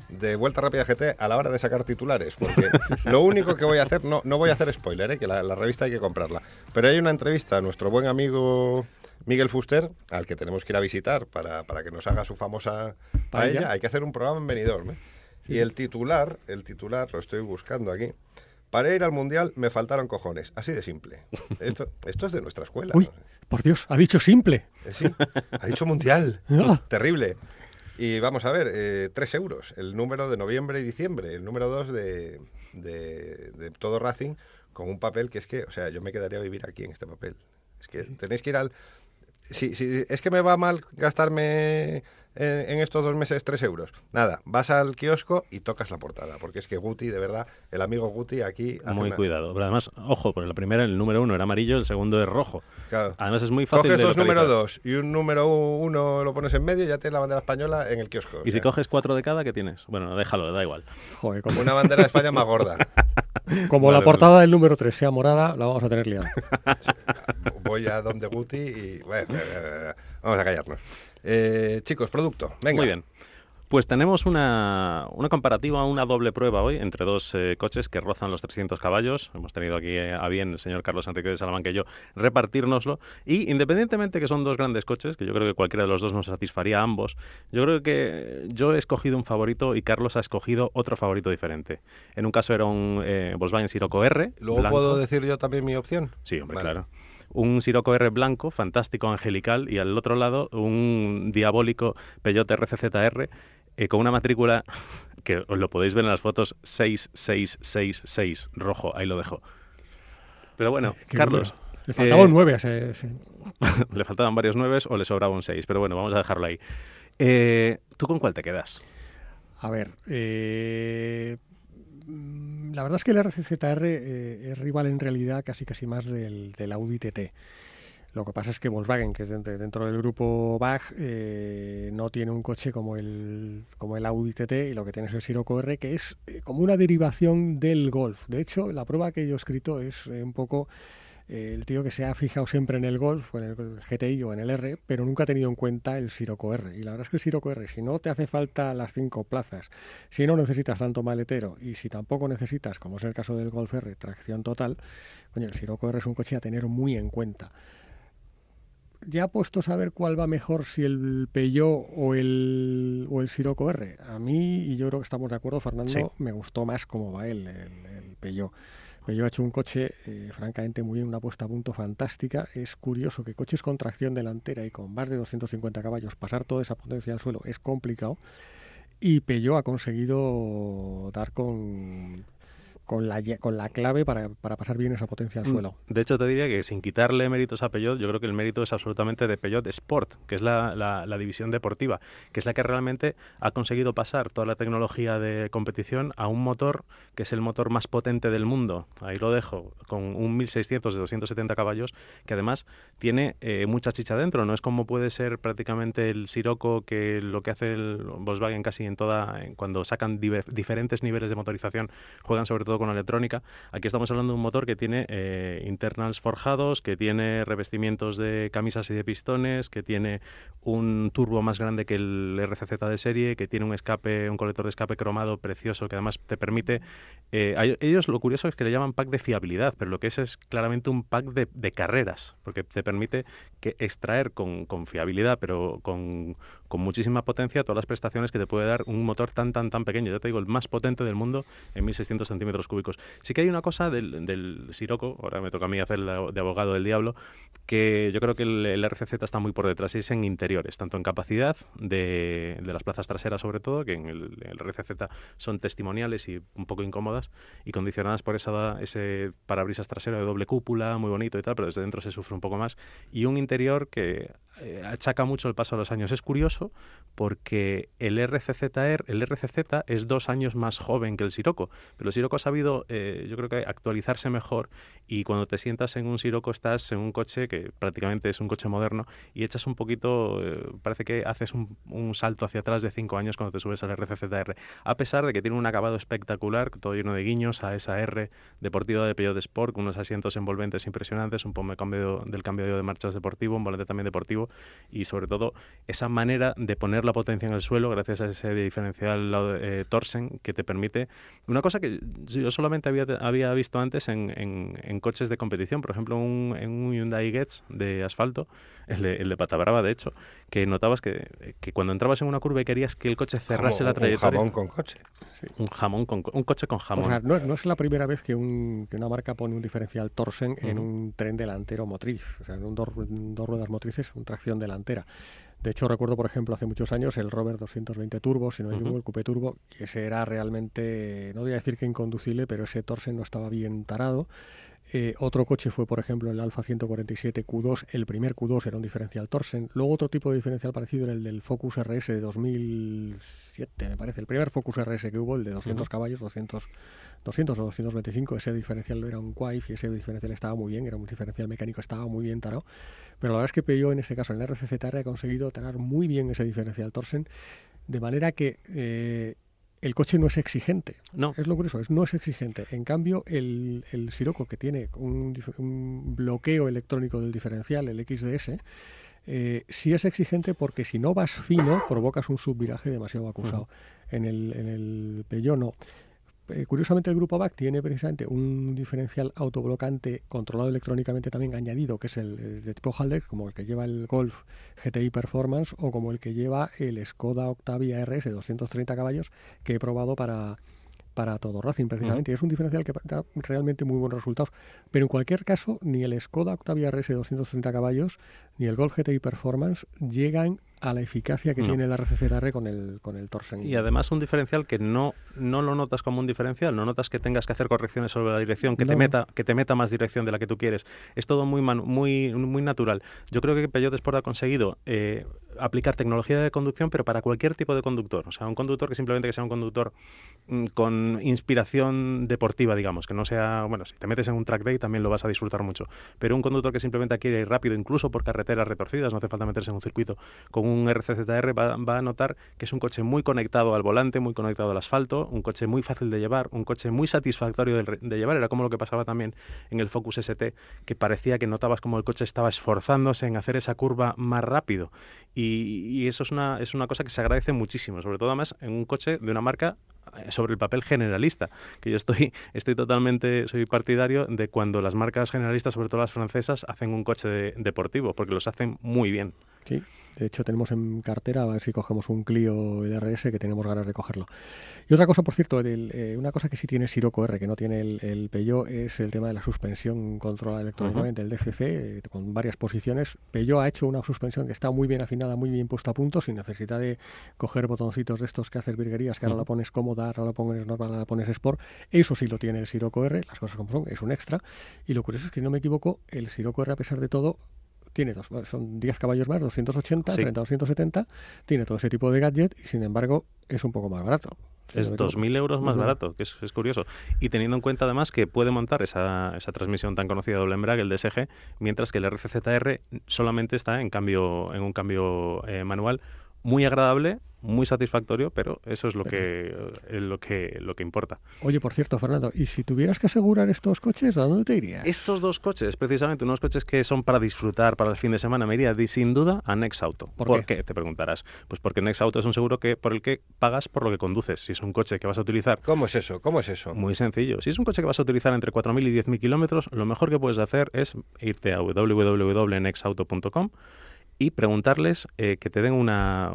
de Vuelta Rápida GT a la hora de sacar titulares, porque lo único que voy a hacer, no, no voy a hacer spoiler, ¿eh? que la, revista hay que comprarla, pero hay una entrevista a nuestro buen amigo Miguel Fuster, al que tenemos que ir a visitar para, que nos haga su famosa paella, hay que hacer un programa en Benidorm. ¿eh? Y el titular, el titular, lo estoy buscando aquí, para ir al Mundial me faltaron cojones. Así de simple. Esto, esto es de nuestra escuela. Uy, por Dios, ha dicho simple. Eh, sí, ha dicho Mundial. Ah. Terrible. Y vamos a ver, eh, tres euros, el número de noviembre y diciembre, el número dos de, de, todo Racing, con un papel que es que, o sea, yo me quedaría a vivir aquí en este papel. Es que tenéis que ir al... Si, si, es que me va mal gastarme en, estos dos meses tres euros. Nada, vas al kiosco y tocas la portada, porque es que Guti, de verdad, el amigo Guti aquí... Muy cuidado. Pero además, ojo, porque la primera, el número uno era amarillo, el segundo es rojo. Claro. Además es muy fácil Coges dos número dos y un número uno lo pones en medio y ya tienes la bandera española en el kiosco. ¿Y si coges cuatro de cada, qué tienes? Bueno, déjalo, da igual. Joder, como una bandera de España más gorda. como la portada del número 3 sea morada, la vamos a tener liada. Voy a donde Guti y... Bueno, vamos a callarnos. Eh, chicos, producto, venga. Muy bien. Pues tenemos una, una, comparativa, una doble prueba hoy entre dos eh, coches que rozan los 300 caballos. Hemos tenido aquí eh, a bien el señor Carlos Enrique de Salamanca y yo repartirnoslo. Y independientemente que son dos grandes coches, que yo creo que cualquiera de los dos nos satisfaría a ambos, yo creo que yo he escogido un favorito y Carlos ha escogido otro favorito diferente. En un caso era un eh, Volkswagen Sirocco R. ¿Luego puedo decir yo también mi opción? Sí, hombre, claro un Sirocco R blanco, fantástico, angelical, y al otro lado un diabólico Peugeot RCZR eh, con una matrícula que os lo podéis ver en las fotos 6666 rojo, ahí lo dejo. Pero bueno, Carlos. Le faltaba un 9 eh, le faltaban varios 9 o le sobraba un 6, pero bueno, vamos a dejarlo ahí. Eh, ¿Tú con cuál te quedas? A ver, la verdad es que el RCZR es rival en realidad casi casi más del, del Audi TT. Lo que pasa es que Volkswagen, que es dentro, del grupo BAG, eh, no tiene un coche como el, como el Audi TT y lo que tiene es el Sirocco R, que es eh, como una derivación del Golf. De hecho, la prueba que yo he escrito es eh, un poco el tío que se ha fijado siempre en el Golf, o en el GTI o en el R, pero nunca ha tenido en cuenta el Sirocco R. Y la verdad es que el Sirocco R, si no te hace falta las cinco plazas, si no necesitas tanto maletero y si tampoco necesitas, como es el caso del Golf R, tracción total, coño, el Sirocco R es un coche a tener muy en cuenta ya puesto a saber cuál va mejor, si el Peugeot o el, o el Sirocco R. A mí, y yo creo que estamos de acuerdo, Fernando, me gustó más cómo va él, el, el Peugeot. Peugeot ha hecho un coche, eh, francamente, muy bien, una puesta a punto fantástica. Es curioso que coches con tracción delantera y con más de 250 caballos, pasar toda esa potencia al suelo es complicado. Y Peugeot ha conseguido dar con con la, con la clave para, para, pasar bien esa potencia al mm, suelo. De hecho, te diría que sin quitarle méritos a Peugeot, yo creo que el mérito es absolutamente de Peugeot Sport, que es la, la, división deportiva, que es la que realmente ha conseguido pasar toda la tecnología de competición a un motor que es el motor más potente del mundo. Ahí lo dejo, con un 1600 de 270 caballos, que además tiene eh, mucha chicha dentro. No es como puede ser prácticamente el Sirocco, que lo que hace el Volkswagen casi en toda, cuando sacan diferentes niveles de motorización, juegan sobre todo con electrónica. Aquí estamos hablando de un motor que tiene eh, internals forjados, que tiene revestimientos de camisas y de pistones, que tiene un turbo más grande que el RCZ de serie, que tiene un escape, un colector de escape cromado precioso que además te permite. Eh, ellos lo curioso es que le llaman pack de fiabilidad, pero lo que es es claramente un pack de, carreras, porque te permite que extraer con, con fiabilidad, pero con, con muchísima potencia todas las prestaciones que te puede dar un motor tan, tan, tan pequeño. Ya te digo, el más potente del mundo en 1600 centímetros cúbicos. Sí que hay una cosa del, del Siroco, ahora me toca a mí hacer de abogado del diablo, que yo creo que el, RCZ está muy por detrás y es en interiores, tanto en capacidad de, de las plazas traseras sobre todo, que en el, RCZ son testimoniales y un poco incómodas y condicionadas por esa, ese parabrisas trasero de doble cúpula, muy bonito y tal, pero desde dentro se sufre un poco más. Y un interior que eh, achaca mucho el paso de los años. Es curioso porque el RCZR, el RCZ es dos años más joven que el Sirocco, pero el Sirocco ha sabido, eh, yo creo que actualizarse mejor y cuando te sientas en un Sirocco estás en un coche que prácticamente es un coche moderno y echas un poquito, eh, parece que haces un, salto hacia atrás de cinco años cuando te subes al RCZR, a pesar de que tiene un acabado espectacular, todo lleno de guiños a esa R deportiva de Peugeot Sport, con unos asientos envolventes impresionantes, un poco de cambio del cambio de marchas deportivo, un volante también deportivo y sobre todo esa manera de poner la potencia en el suelo gracias a ese diferencial eh, Torsen que te permite una cosa que yo solamente había, había visto antes en, en, coches de competición, por ejemplo en un Hyundai Getz de asfalto, el de, el de Patabrava de hecho, que notabas que, que, cuando entrabas en una curva y querías que el coche cerrase la trayectoria. Un jamón con coche. Un jamón con un coche con jamón. no, no, es la primera vez que, un, que, una marca pone un diferencial Torsen en un tren delantero motriz, o sea, en un dos, dos ruedas motrices, un tracción delantera. De hecho, recuerdo, por ejemplo, hace muchos años el Rover 220 Turbo, si no hay el Coupe Turbo, que ese era realmente, no voy a decir que inconducible, pero ese Torsen no estaba bien tarado. Eh, otro coche fue, por ejemplo, el Alfa 147 Q2. El primer Q2 era un diferencial Torsen. Luego otro tipo de diferencial parecido era el del Focus RS de 2007, me parece. El primer Focus RS que hubo, el de 200 caballos, 200, 200 o 225. Ese diferencial era un Quaife y ese diferencial estaba muy bien. Era un diferencial mecánico, estaba muy bien tarado. Pero la verdad es que Peugeot, en este caso, en el RCZR, ha conseguido tener muy bien ese diferencial Torsen. De manera que... Eh, el coche no es exigente. No. Es lo curioso, es, no es exigente. En cambio, el, el Sirocco, que tiene un, un, bloqueo electrónico del diferencial, el XDS, eh, sí es exigente porque si no vas fino, provocas un subviraje demasiado acusado. En el, en el Peugeot no. Eh, curiosamente, el grupo BAC tiene precisamente un diferencial autoblocante controlado electrónicamente también añadido, que es el, de tipo Haldex, como el que lleva el Golf GTI Performance o como el que lleva el Skoda Octavia RS de 230 caballos que he probado para, para todo Racing precisamente. Y es un diferencial que da realmente muy buenos resultados. Pero en cualquier caso, ni el Skoda Octavia RS de 230 caballos ni el Golf GTI Performance llegan a la eficacia que tiene la RCCR con el, con el Torsen. Y además un diferencial que no, no lo notas como un diferencial, no notas que tengas que hacer correcciones sobre la dirección, que, te, meta, que te meta más dirección de la que tú quieres. Es todo muy, muy, muy natural. Yo creo que Peugeot Sport ha conseguido eh, aplicar tecnología de conducción, pero para cualquier tipo de conductor. O sea, un conductor que simplemente que sea un conductor mm, con inspiración deportiva, digamos, que no sea, bueno, si te metes en un track day también lo vas a disfrutar mucho, pero un conductor que simplemente quiere ir rápido, incluso por carreteras retorcidas, no hace falta meterse en un circuito con un RCZR va, a notar que es un coche muy conectado al volante, muy conectado al asfalto, un coche muy fácil de llevar, un coche muy satisfactorio de, llevar. Era como lo que pasaba también en el Focus ST, que parecía que notabas como el coche estaba esforzándose en hacer esa curva más rápido. Y, eso es una, es una cosa que se agradece muchísimo, sobre todo además en un coche de una marca eh, sobre el papel generalista, que yo estoy, estoy totalmente, soy partidario de cuando las marcas generalistas, sobre todo las francesas, hacen un coche deportivo, porque los hacen muy bien. Sí, de hecho, tenemos en cartera, a ver si cogemos un Clio LRS, que tenemos ganas de cogerlo. Y otra cosa, por cierto, eh, una cosa que sí tiene Sirocco R, que no tiene el, el Peugeot, es el tema de la suspensión controlada electrónicamente, el DCC, eh, con varias posiciones. Peugeot ha hecho una suspensión que está muy bien afinada, muy bien puesta a punto, sin necesidad de coger botoncitos de estos que haces virguerías, que ahora la pones cómoda, ahora la pones normal, ahora la pones Sport. Eso sí lo tiene el Sirocco R, las cosas como son, es un extra. Y lo curioso es que, si no me equivoco, el Sirocco R, a pesar de todo, tiene dos, son 10 caballos más, 280 frente a 270, tiene todo ese tipo de gadget y sin embargo es un poco más barato. es 2.000 euros más barato, que es, curioso. Y teniendo en cuenta además que puede montar esa, esa transmisión tan conocida doble embrague, el DSG, mientras que el RCZR solamente está en cambio en un cambio eh, manual muy agradable muy satisfactorio, pero eso es lo que, eh, lo que lo que importa. Oye, por cierto, Fernando, ¿y si tuvieras que asegurar estos coches, a dónde te irías? Estos dos coches, precisamente, unos coches que son para disfrutar para el fin de semana, me iría sin duda a Next Auto. ¿Por, qué? Te preguntarás. Pues porque Next Auto es un seguro que por el que pagas por lo que conduces. Si es un coche que vas a utilizar... ¿Cómo es eso? ¿Cómo es eso? Muy sencillo. Si es un coche que vas a utilizar entre 4.000 y 10.000 kilómetros, lo mejor que puedes hacer es irte a www.nextauto.com y preguntarles eh, que te den una,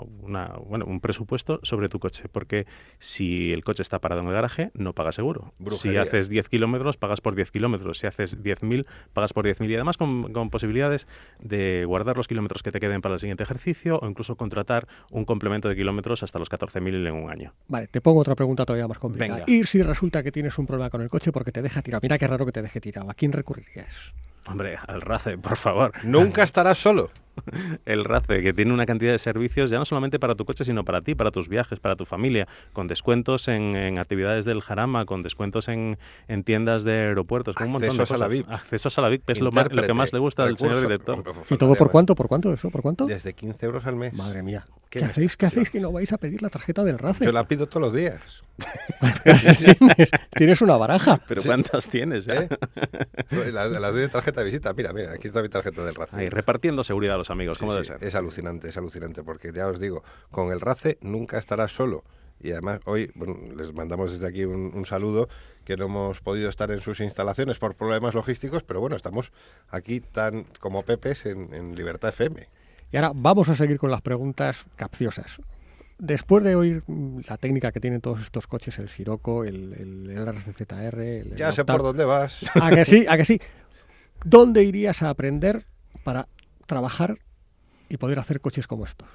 bueno, un presupuesto sobre tu coche, porque si el coche está parado en el garaje, no pagas seguro. Si haces 10 kilómetros, pagas por 10 kilómetros. Si haces 10.000, pagas por 10.000. Y además con, con, posibilidades de guardar los kilómetros que te queden para el siguiente ejercicio o incluso contratar un complemento de kilómetros hasta los 14.000 en un año. Vale, te pongo otra pregunta todavía más complicada. Y si resulta que tienes un problema con el coche porque te deja tirado, mira qué raro que te deje tirado, ¿a quién recurrirías? Hombre, al RACE, por favor. Nunca estarás solo. El RACE, que tiene una cantidad de servicios ya no solamente para tu coche, sino para ti, para tus viajes, para tu familia, con descuentos en, actividades del Jarama, con descuentos en, tiendas de aeropuertos, con un montón de cosas. a la VIP. Accesos a la VIP, es lo, lo, que más le gusta al señor director. ¿Y todo por cuánto? ¿Por cuánto eso? ¿Por cuánto? Desde 15 euros al mes. Madre mía. ¿Qué, hacéis? ¿Qué hacéis que no vais a pedir la tarjeta del RACE? Yo la pido todos los días. tienes, una baraja. ¿Pero cuántas tienes? ¿Eh? La, doy de tarjeta de visita. Mira, mira, aquí está mi tarjeta del RACE. Ahí, repartiendo seguridad a los amigos, ¿cómo debe ser? Es alucinante, es alucinante, porque ya os digo, con el RACE nunca estarás solo. Y además hoy les mandamos desde aquí un, saludo, que no hemos podido estar en sus instalaciones por problemas logísticos, pero bueno, estamos aquí tan como Pepes en, en Libertad FM. Y ahora vamos a seguir con las preguntas capciosas. Después de oír la técnica que tienen todos estos coches, el Sirocco, el, el, RCZR... El, ya sé por dónde vas. ¿A que sí? ¿A que sí? ¿Dónde irías a aprender para trabajar y poder hacer coches como estos?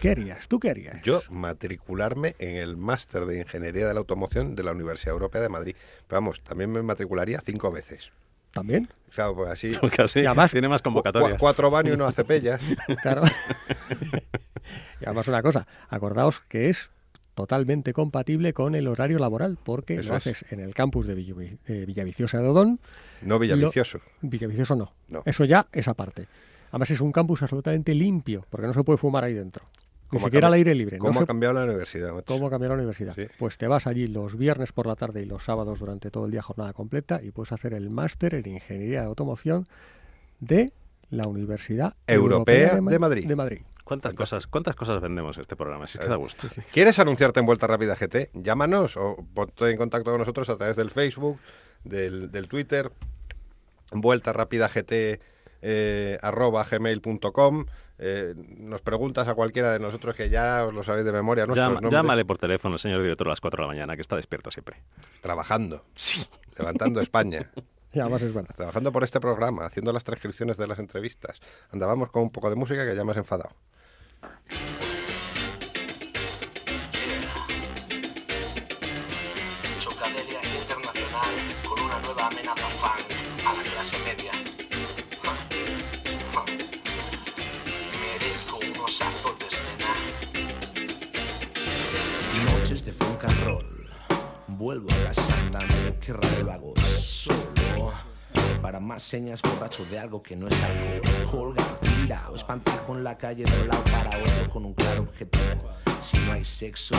¿Qué harías? ¿Tú qué harías? Yo matricularme en el máster de Ingeniería de la Automoción de la Universidad Europea de Madrid. Pero vamos, también me matricularía cinco veces. ¿También? Claro, pues así. Porque así además, tiene más convocatorias. cuatro van y uno hace pellas. Claro. y además una cosa, acordaos que es totalmente compatible con el horario laboral, porque lo haces en el campus de, Villaviciosa de Odón. No Villavicioso. Villavicioso no. no. Eso ya es aparte. Además es un campus absolutamente limpio, porque no se puede fumar ahí dentro. Ni siquiera al aire libre. ¿Cómo ha cambiado la universidad? ¿Cómo ha cambiado la universidad? Pues te vas allí los viernes por la tarde y los sábados durante todo el día, jornada completa, y puedes hacer el máster en Ingeniería de Automoción de la Universidad Europea, de, Madrid. De Madrid. ¿Cuántas cosas, ¿Cuántas cosas vendemos este programa? Si te da gusto. ¿Quieres anunciarte en Vuelta Rápida GT? Llámanos o ponte en contacto con nosotros a través del Facebook, del, del Twitter, Vuelta Rápida GT eh, arroba gmail.com. Eh, nos preguntas a cualquiera de nosotros que ya os lo sabéis de memoria. llámale por teléfono, señor director, a las 4 de la mañana, que está despierto siempre. Trabajando. Sí. Levantando España. Ya, más es verdad. Trabajando por este programa, haciendo las transcripciones de las entrevistas. Andábamos con un poco de música que ya me has enfadado. Vuelvo a casa andando, qué raro lo hago solo. Para más señas borracho de algo que no es algo. Colga, tira o espantajo en la calle de un lado para otro con un claro objetivo. Si no hay sexo,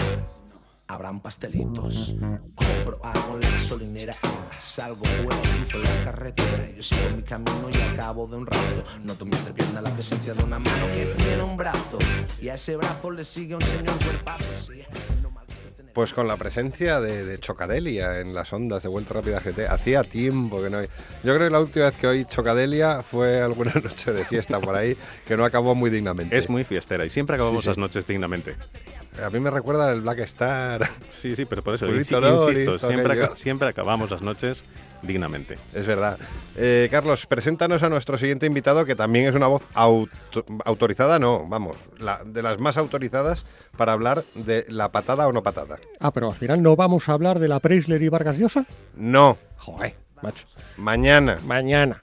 habrán pastelitos. Compro en la gasolinera, salgo fuera, cruzo la carretera. Yo sigo mi camino y al cabo de un rato noto mi entrepierna la presencia de una mano que tiene un brazo. Y a ese brazo le sigue un señor cuerpazo. Sí, pues con la presencia de, Chocadelia en las ondas de Vuelta Rápida GT, hacía tiempo que no Yo creo que la última vez que oí Chocadelia fue alguna noche de fiesta por ahí, que no acabó muy dignamente. Es muy fiestera y siempre acabamos las noches dignamente. A mí me recuerda el Black Star. Sí, sí, pero por eso, insisto, siempre, siempre acabamos las noches dignamente. Es verdad. Eh, Carlos, preséntanos a nuestro siguiente invitado, que también es una voz autorizada, no, vamos, la, de las más autorizadas para hablar de la patada o no patada. Ah, pero al final no vamos a hablar de la Preisler y Vargas Llosa. No. Joder, macho. Mañana. Mañana.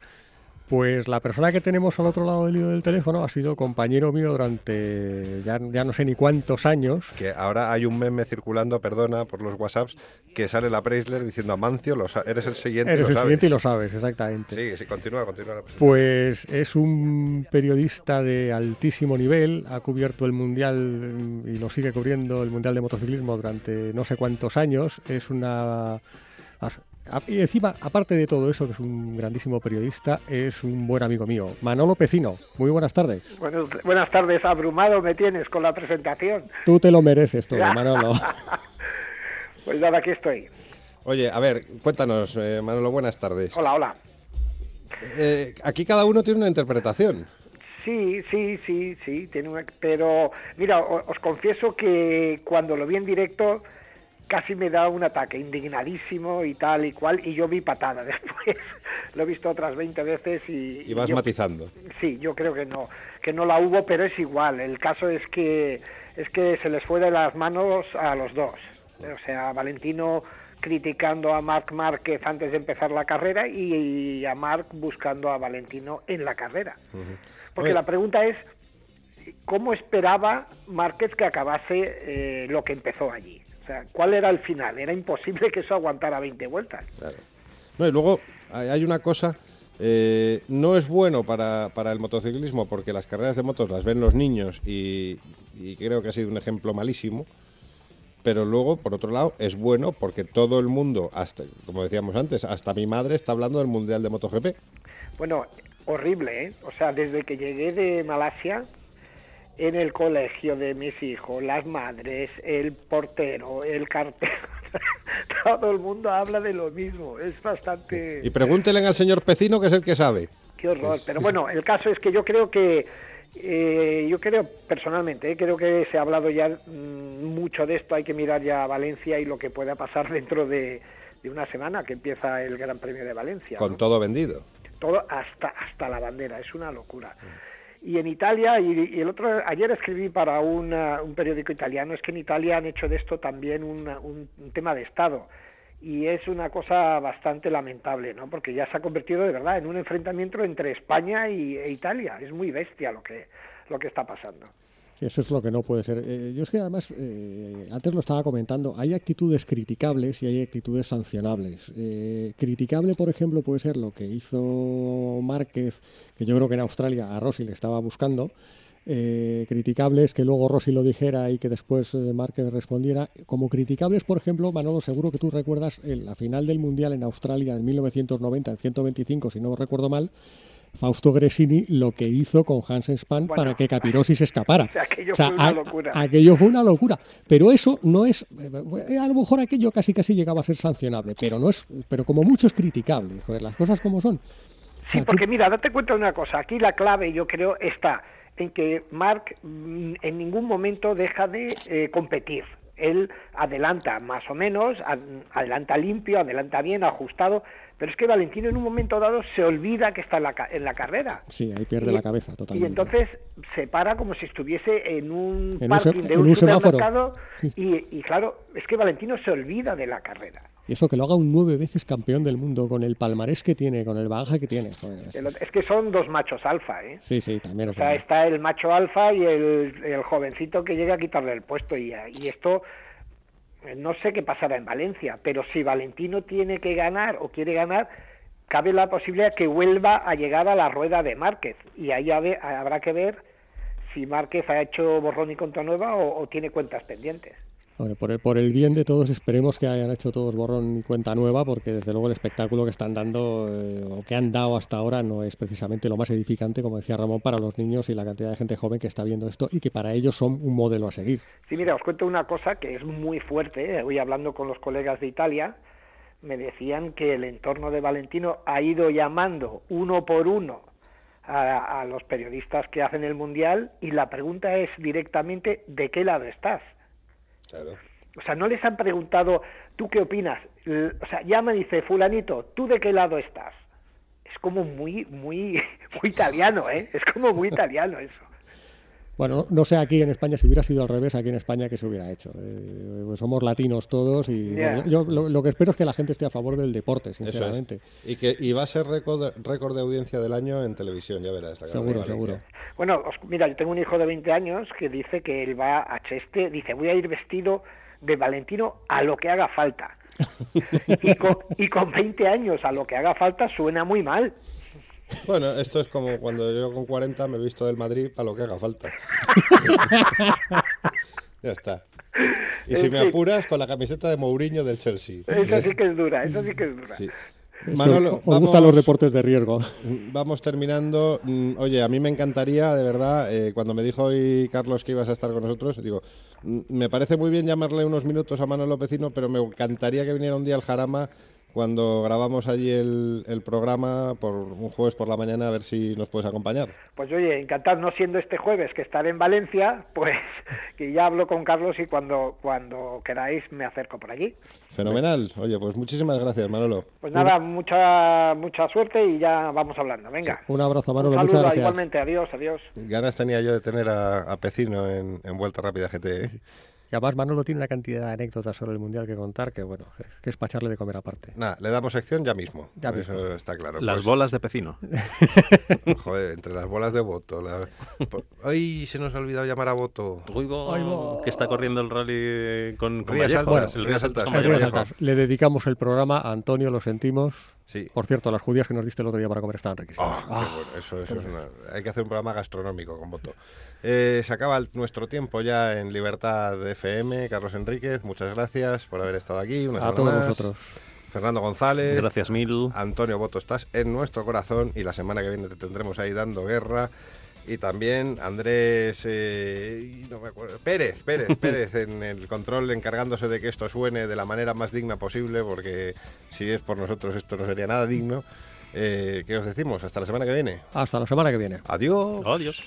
Pues la persona que tenemos al otro lado del hilo del teléfono ha sido compañero mío durante ya, ya, no sé ni cuántos años. Que ahora hay un meme circulando, perdona, por los WhatsApps, que sale la Preisler diciendo a Mancio, eres el siguiente eres y lo el siguiente y lo sabes, exactamente. Sí, sí, continúa, continúa. pues es un periodista de altísimo nivel, ha cubierto el Mundial y lo sigue cubriendo el Mundial de Motociclismo durante no sé cuántos años. Es una y encima, aparte de todo eso, que es un grandísimo periodista, es un buen amigo mío. Manolo Pecino, muy buenas tardes. buenas tardes, abrumado me tienes con la presentación. Tú te lo mereces todo, Manolo. pues nada, aquí estoy. Oye, a ver, cuéntanos, eh, Manolo, buenas tardes. Hola, hola. Eh, aquí cada uno tiene una interpretación. Sí, sí, sí, sí, tiene una... pero mira, os confieso que cuando lo vi en directo casi me da un ataque, indignadísimo y tal y cual, y yo vi patada después. Lo he visto otras 20 veces y... Y vas matizando. Sí, yo creo que no, que no la hubo, pero es igual. El caso es que, es que se les fue de las manos a los dos. O sea, Valentino criticando a Marc Márquez antes de empezar la carrera y, a Marc buscando a Valentino en la carrera. Porque la pregunta es, ¿cómo esperaba Márquez que acabase eh, lo que empezó allí? O sea, ¿cuál era el final? Era imposible que eso aguantara 20 vueltas. Claro. No, y luego hay una cosa, eh, no es bueno para, para, el motociclismo porque las carreras de motos las ven los niños y, creo que ha sido un ejemplo malísimo. Pero luego, por otro lado, es bueno porque todo el mundo, hasta como decíamos antes, hasta mi madre está hablando del Mundial de MotoGP. Bueno, horrible, ¿eh? O sea, desde que llegué de Malasia, en el colegio de mis hijos, las madres, el portero, el cartero, todo el mundo habla de lo mismo. Es bastante... Y pregúntele al señor Pecino, que es el que sabe. Qué horror. Pero bueno, el caso es que yo creo que, eh, yo creo personalmente, eh, creo que se ha hablado ya mm, mucho de esto, hay que mirar ya a Valencia y lo que pueda pasar dentro de, una semana que empieza el Gran Premio de Valencia. Con todo vendido. Todo hasta, hasta la bandera, es una locura. Y en Italia, y, el otro, ayer escribí para un periódico italiano, es que en Italia han hecho de esto también un, tema de Estado. Y es una cosa bastante lamentable, ¿no? Porque ya se ha convertido de verdad en un enfrentamiento entre España y, e Italia. Es muy bestia lo que, lo que está pasando. Eso es lo que no puede ser. Eh, yo es que además, eh, antes lo estaba comentando, hay actitudes criticables y hay actitudes sancionables. Eh, criticable, por ejemplo, puede ser lo que hizo Márquez, que yo creo que en Australia a Rossi le estaba buscando. criticables que luego Rossi lo dijera y que después Márquez respondiera. Como criticables, por ejemplo, Manolo, seguro que tú recuerdas la final del Mundial en Australia en 1990, en 125, si no recuerdo mal, Fausto Gresini lo que hizo con Hansen Span para que Capirosi se escapara. aquello fue una locura. aquello fue una locura. Pero eso no es. Eh, a lo mejor aquello casi casi llegaba a ser sancionable, pero no es. Pero como mucho es criticable. Joder, las cosas como son. sí, porque mira, date cuenta de una cosa. Aquí la clave, yo creo, está en que Mark mm, en ningún momento deja de eh, competir él adelanta más o menos, adelanta limpio, adelanta bien, ajustado, pero es que Valentino en un momento dado se olvida que está en la, en la carrera. Sí, ahí pierde la cabeza totalmente. Y entonces se para como si estuviese en un parking de un, supermercado y, claro, es que Valentino se olvida de la carrera. Y eso que lo haga un nueve veces campeón del mundo, con el palmarés que tiene, con el bagaje que tiene. es... que son dos machos alfa, ¿eh? Sí, sí, también. O sea, está el macho alfa y el, el, jovencito que llega a quitarle el puesto. Y, y esto no sé qué pasará en Valencia, pero si Valentino tiene que ganar o quiere ganar, cabe la posibilidad que vuelva a llegar a la rueda de Márquez. Y ahí habrá que ver si Márquez ha hecho borrón y contra nueva o tiene cuentas pendientes por, el, bien de todos, esperemos que hayan hecho todos borrón y cuenta nueva, porque desde luego el espectáculo que están dando eh, o que han dado hasta ahora no es precisamente lo más edificante, como decía Ramón, para los niños y la cantidad de gente joven que está viendo esto y que para ellos son un modelo a seguir. Sí, mira, os cuento una cosa que es muy fuerte. Hoy hablando con los colegas de Italia, me decían que el entorno de Valentino ha ido llamando uno por uno a, a los periodistas que hacen el Mundial y la pregunta es directamente ¿de qué lado estás? O sea, no les han preguntado, ¿tú qué opinas? O sea, llama y dice, fulanito, ¿tú de qué lado estás? Es como muy, muy, muy italiano, ¿eh? Es como muy italiano eso. Bueno, no sé aquí en España si hubiera sido al revés, aquí en España que se hubiera hecho. Eh, pues somos latinos todos y yo lo, que espero es que la gente esté a favor del deporte, sinceramente. Y que y va a ser récord, récord de audiencia del año en televisión, ya verás. seguro, seguro. Bueno, mira, yo tengo un hijo de 20 años que dice que él va a Cheste, dice, voy a ir vestido de Valentino a lo que haga falta. y, con, y con 20 años a lo que haga falta suena muy mal. Bueno, esto es como cuando yo con 40 me he visto del Madrid para lo que haga falta. ya está. Y si me apuras, con la camiseta de Mourinho del Chelsea. Eso sí que es dura, eso sí que es dura. Manolo, os gustan los deportes de riesgo. Vamos terminando. Mm, oye, a mí me encantaría, de verdad, eh, cuando me dijo hoy Carlos que ibas a estar con nosotros, digo, mm, me parece muy bien llamarle unos minutos a Manolo Pecino, pero me encantaría que viniera un día al Jarama cuando grabamos allí el, programa por un jueves por la mañana a ver si nos puedes acompañar. Pues oye, encantado, no siendo este jueves que estaré en Valencia, pues que ya hablo con Carlos y cuando, cuando queráis me acerco por allí. Fenomenal. Oye, pues muchísimas gracias, Manolo. Pues nada, mucha mucha suerte y ya vamos hablando. Venga. un abrazo, Manolo. Un saludo, igualmente. Adiós, adiós. Ganas tenía yo de tener a, Pecino en, en Vuelta Rápida GT. ¿eh? Y además Manolo tiene una cantidad de anécdotas sobre el Mundial que contar que, bueno, que es para echarle de comer aparte. Nada, le damos sección ya mismo. Ya Eso está claro. Las pues bolas de pecino. Joder, entre las bolas de voto. ¡Ay, se nos ha olvidado llamar a voto! Uy, que está corriendo el rally con, con Rías Altas, el Rías Altas. Le dedicamos el programa a Antonio, lo sentimos. Sí. Por cierto, las judías que nos diste el otro día para comer estaban riquísimas. Ah, eso, eso es Hay que hacer un programa gastronómico con voto. Eh, se acaba nuestro tiempo ya en Libertad FM. Carlos Enríquez, muchas gracias por haber estado aquí. a todos nosotros. Fernando González. Gracias mil. Antonio Boto, estás en nuestro corazón y la semana que viene te tendremos ahí dando guerra y también Andrés eh, no me acuerdo, Pérez, Pérez, Pérez en el control encargándose de que esto suene de la manera más digna posible, porque si es por nosotros esto no sería nada digno. Eh, ¿Qué os decimos? Hasta la semana que viene. Hasta la semana que viene. Adiós. Adiós.